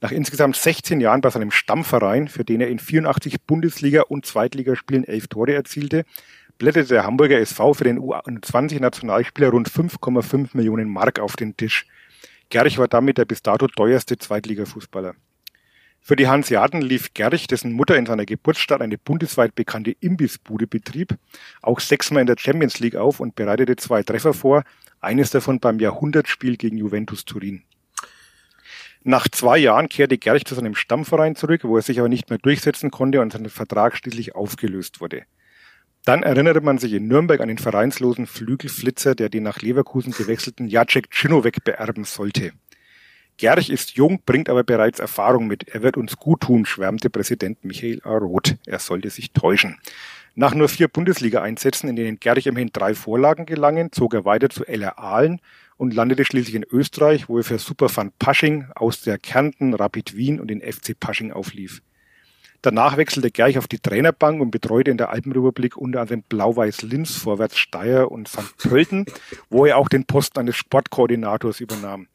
Nach insgesamt 16 Jahren bei seinem Stammverein, für den er in 84 Bundesliga- und Zweitligaspielen elf Tore erzielte, blätterte der Hamburger SV für den U21-Nationalspieler rund 5,5 Millionen Mark auf den Tisch. Gerch war damit der bis dato teuerste Zweitligafußballer. Für die Hanseaten lief Gerch, dessen Mutter in seiner Geburtsstadt eine bundesweit bekannte Imbissbude betrieb, auch sechsmal in der Champions League auf und bereitete zwei Treffer vor, eines davon beim Jahrhundertspiel gegen Juventus Turin. Nach zwei Jahren kehrte Gerch zu seinem Stammverein zurück, wo er sich aber nicht mehr durchsetzen konnte und sein Vertrag schließlich aufgelöst wurde. Dann erinnerte man sich in Nürnberg an den vereinslosen Flügelflitzer, der den nach Leverkusen gewechselten Jacek Czynowek beerben sollte. Gerch ist jung, bringt aber bereits Erfahrung mit. Er wird uns gut tun, schwärmte Präsident Michael A. Roth. Er sollte sich täuschen. Nach nur vier Bundesliga-Einsätzen, in denen Gerch immerhin drei Vorlagen gelangen, zog er weiter zu LR Aalen und landete schließlich in Österreich, wo er für Superfan Pasching aus der Kärnten, Rapid Wien und den FC Pasching auflief. Danach wechselte Gerch auf die Trainerbank und betreute in der Alpenrepublik unter anderem Blau-Weiß Linz, Vorwärts Steyr und St. Pölten, wo er auch den Posten eines Sportkoordinators übernahm.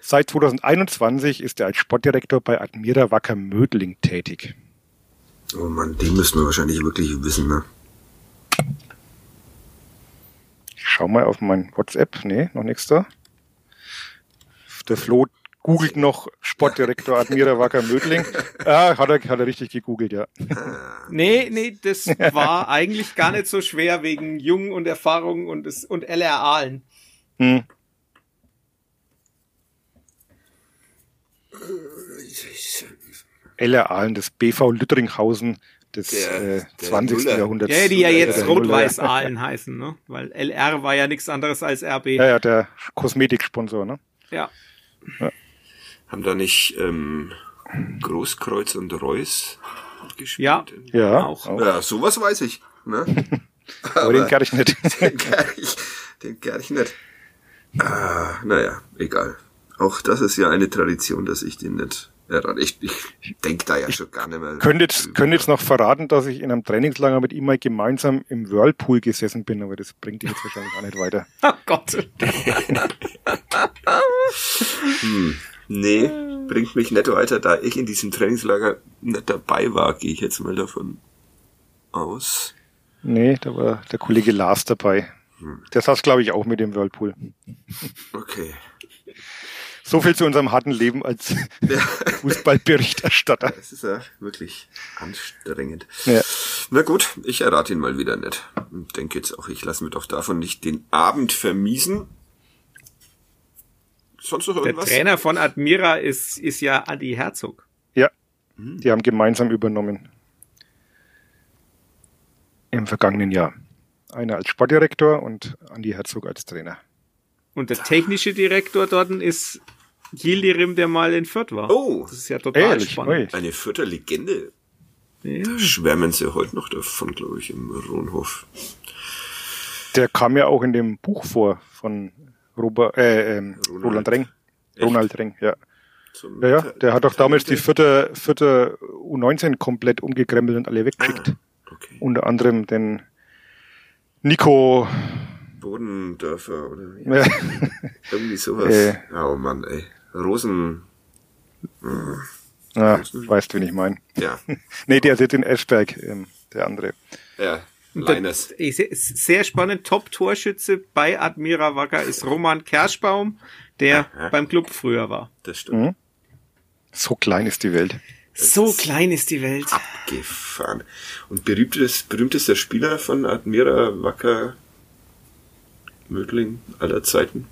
Seit 2021 ist er als Sportdirektor bei Admira Wacker Mödling tätig. Oh Mann, den müssten wir wahrscheinlich wirklich wissen, ne? Ich schau mal auf mein WhatsApp. Nee, noch nichts da. Der Flo googelt noch Sportdirektor Admira Wacker Mödling. *laughs* Ah, hat er, hat er richtig gegoogelt, ja. Nee, nee, das war eigentlich gar nicht so schwer wegen Jung und Erfahrung und, es, und LR Aalen. Hm. LR Aalen, das BV Lüttringhausen des der, äh, 20. Der Jahrhunderts. Ja, die ja jetzt Rot-Weiß Aalen heißen, ne? Weil LR war ja nichts anderes als RB. Ja, ja, der Kosmetiksponsor, ne? Ja. ja. Haben da nicht ähm, Großkreuz und Reus gespielt? Ja, ja, auch. Ja, sowas weiß ich. Ne? Aber, *laughs* Aber den gar ich nicht. *laughs* den gar ich, den ich nicht. Ah, naja, egal. Auch das ist ja eine Tradition, dass ich den nicht. Ich, ich denke da ja schon gar nicht mehr. Könnt jetzt, könnt jetzt noch verraten, dass ich in einem Trainingslager mit ihm mal gemeinsam im Whirlpool gesessen bin, aber das bringt dich jetzt wahrscheinlich auch nicht weiter. *laughs* Oh Gott. hm. Nee, bringt mich nicht weiter, da ich in diesem Trainingslager nicht dabei war, gehe ich jetzt mal davon aus. Nee, da war der Kollege Lars dabei. Hm. Der saß, glaube ich, auch mit dem Whirlpool. Okay. So viel zu unserem harten Leben als ja. *laughs* Fußballberichterstatter. Das ist ja wirklich anstrengend. Ja. Na gut, ich errate ihn mal wieder nicht. Und denke jetzt auch, ich lasse mir doch davon nicht den Abend vermiesen sonst noch irgendwas? Der Trainer von Admira ist, ist ja Adi Herzog. Ja, hm. die haben gemeinsam übernommen. im vergangenen Jahr. Einer als Sportdirektor und Andi Herzog als Trainer. Und der technische Direktor dort ist Yildirim, der mal in Fürth war. Oh. Das ist ja total Ehrlich, spannend. Eine Fürther Legende. Ja. Da schwärmen sie heute noch davon, glaube ich, im Rohnhof. Der kam ja auch in dem Buch vor von Robert, äh, ähm, Ronald. Roland Reng. Echt? Ronald Reng, ja. Zum Ja, ja, der hat doch damals die vierte, vierte U19 komplett umgekrempelt und alle weggeschickt. Okay. Unter anderem den Nico, Bodendörfer oder wie? ja, irgendwie sowas. *laughs* Äh. Oh Mann, ey. Rosen. ja, weißt, wen ich meine. Ja. *laughs* Nee, der sitzt in Eschberg, ähm, der andere. Ja. Ist Sehr spannend. Top-Torschütze bei Admira Wacker ist Roman Kerschbaum, der Aha. beim Club früher war. Das stimmt. So klein ist die Welt. So klein ist die Welt. Abgefahren. Und berühmtes, berühmtester Spieler von Admira Wacker Mödling aller Zeiten?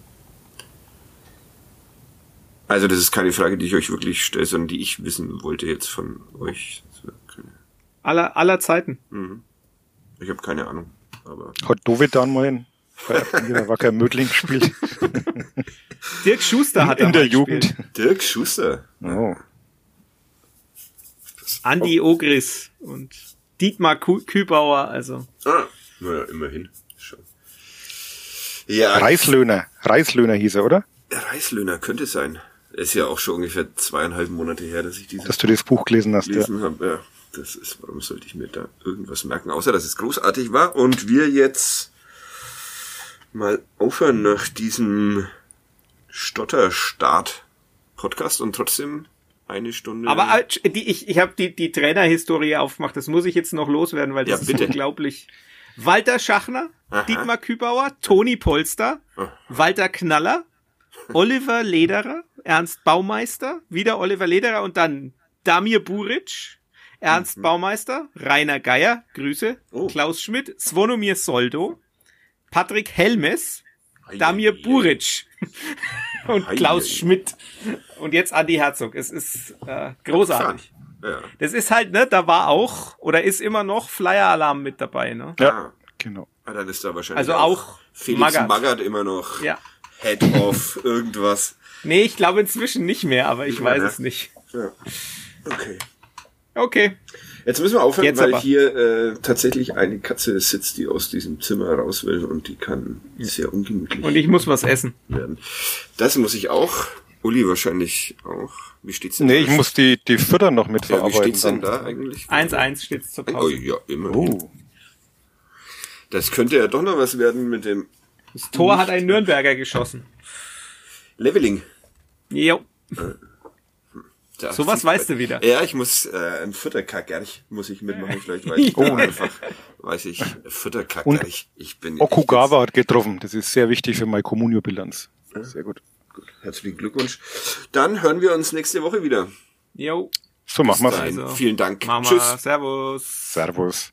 Also das ist keine Frage, die ich euch wirklich stelle, sondern die ich wissen wollte jetzt von euch. Aller, aller Zeiten. Ich habe keine Ahnung. Aber Hat Dovedan mal in, bei ihrer Wacker Mödling gespielt. *laughs* Dirk Schuster hat in er der mal gespielt. Jugend. Dirk Schuster. Oh. Andi Ogris und Dietmar Kü Kübauer, also. Ah, naja, immerhin. Schon. Ja, Reislöhner. Reislöhner hieß er, oder? Reislöhner könnte sein. Ist ja auch schon ungefähr zweieinhalb Monate her, dass ich dieses Dass du das Buch gelesen hast. Ja. gelesen habe. Ja, das ist, warum sollte ich mir da irgendwas merken, außer dass es großartig war und wir jetzt mal aufhören nach diesem Stotterstart-Podcast und trotzdem eine Stunde. Aber äh, die, ich, ich habe die, die Trainerhistorie aufgemacht. Das muss ich jetzt noch loswerden, weil das Ja, bitte. ist unglaublich. Walter Schachner, Aha. Dietmar Kübauer, Toni Polster, Ah. Walter Knaller, Oliver Lederer, Ernst Baumeister, wieder Oliver Lederer und dann Damir Buric, Ernst Baumeister, Rainer Geier, Grüße, Mhm. Oh. Klaus Schmidt, Svonomir Soldo, Patrick Helmes, Ei, Damir. Buric *laughs* und Ei, Klaus. Schmidt und jetzt Andi Herzog. Es ist äh, großartig. Ja. Das ist halt, ne, da war auch oder ist immer noch Flyer-Alarm mit dabei, ne? Ja, genau. Ah, dann ist da wahrscheinlich Also auch Felix Magath. Magath. immer noch Ja. Head of irgendwas. Nee, ich glaube inzwischen nicht mehr, aber ich weiß Ja. es nicht. Ja. Okay. Okay. Jetzt müssen wir aufhören, Jetzt weil aber. hier äh, tatsächlich eine Katze sitzt, die aus diesem Zimmer raus will und die kann sehr ungemütlich Und ich muss was essen. werden. Das muss ich auch. Uli wahrscheinlich auch. Wie steht's denn Nee, da? ich muss die, die Fütter noch ja, wie mitverarbeiten. steht's denn da eigentlich? 1-1 steht's zur Oh Pause. ja, immer. Oh. Das könnte ja doch noch was werden mit dem Das Tor hat ein Nürnberger geschossen. Leveling. Jo. Da Sowas sieht man- weißt du wieder. Ja, ich muss äh, ein Futterkackerch muss ich mitmachen, vielleicht weiß ich oh, einfach, weiß ich, Futterkackerch. Ich bin Okugawa hat getroffen. Das ist sehr wichtig für meine Communio-Bilanz. Sehr gut. Gut, herzlichen Glückwunsch. Dann hören wir uns nächste Woche wieder. Jo. So machen wir's. Also, Vielen Dank. Mama, Tschüss. Servus. Servus.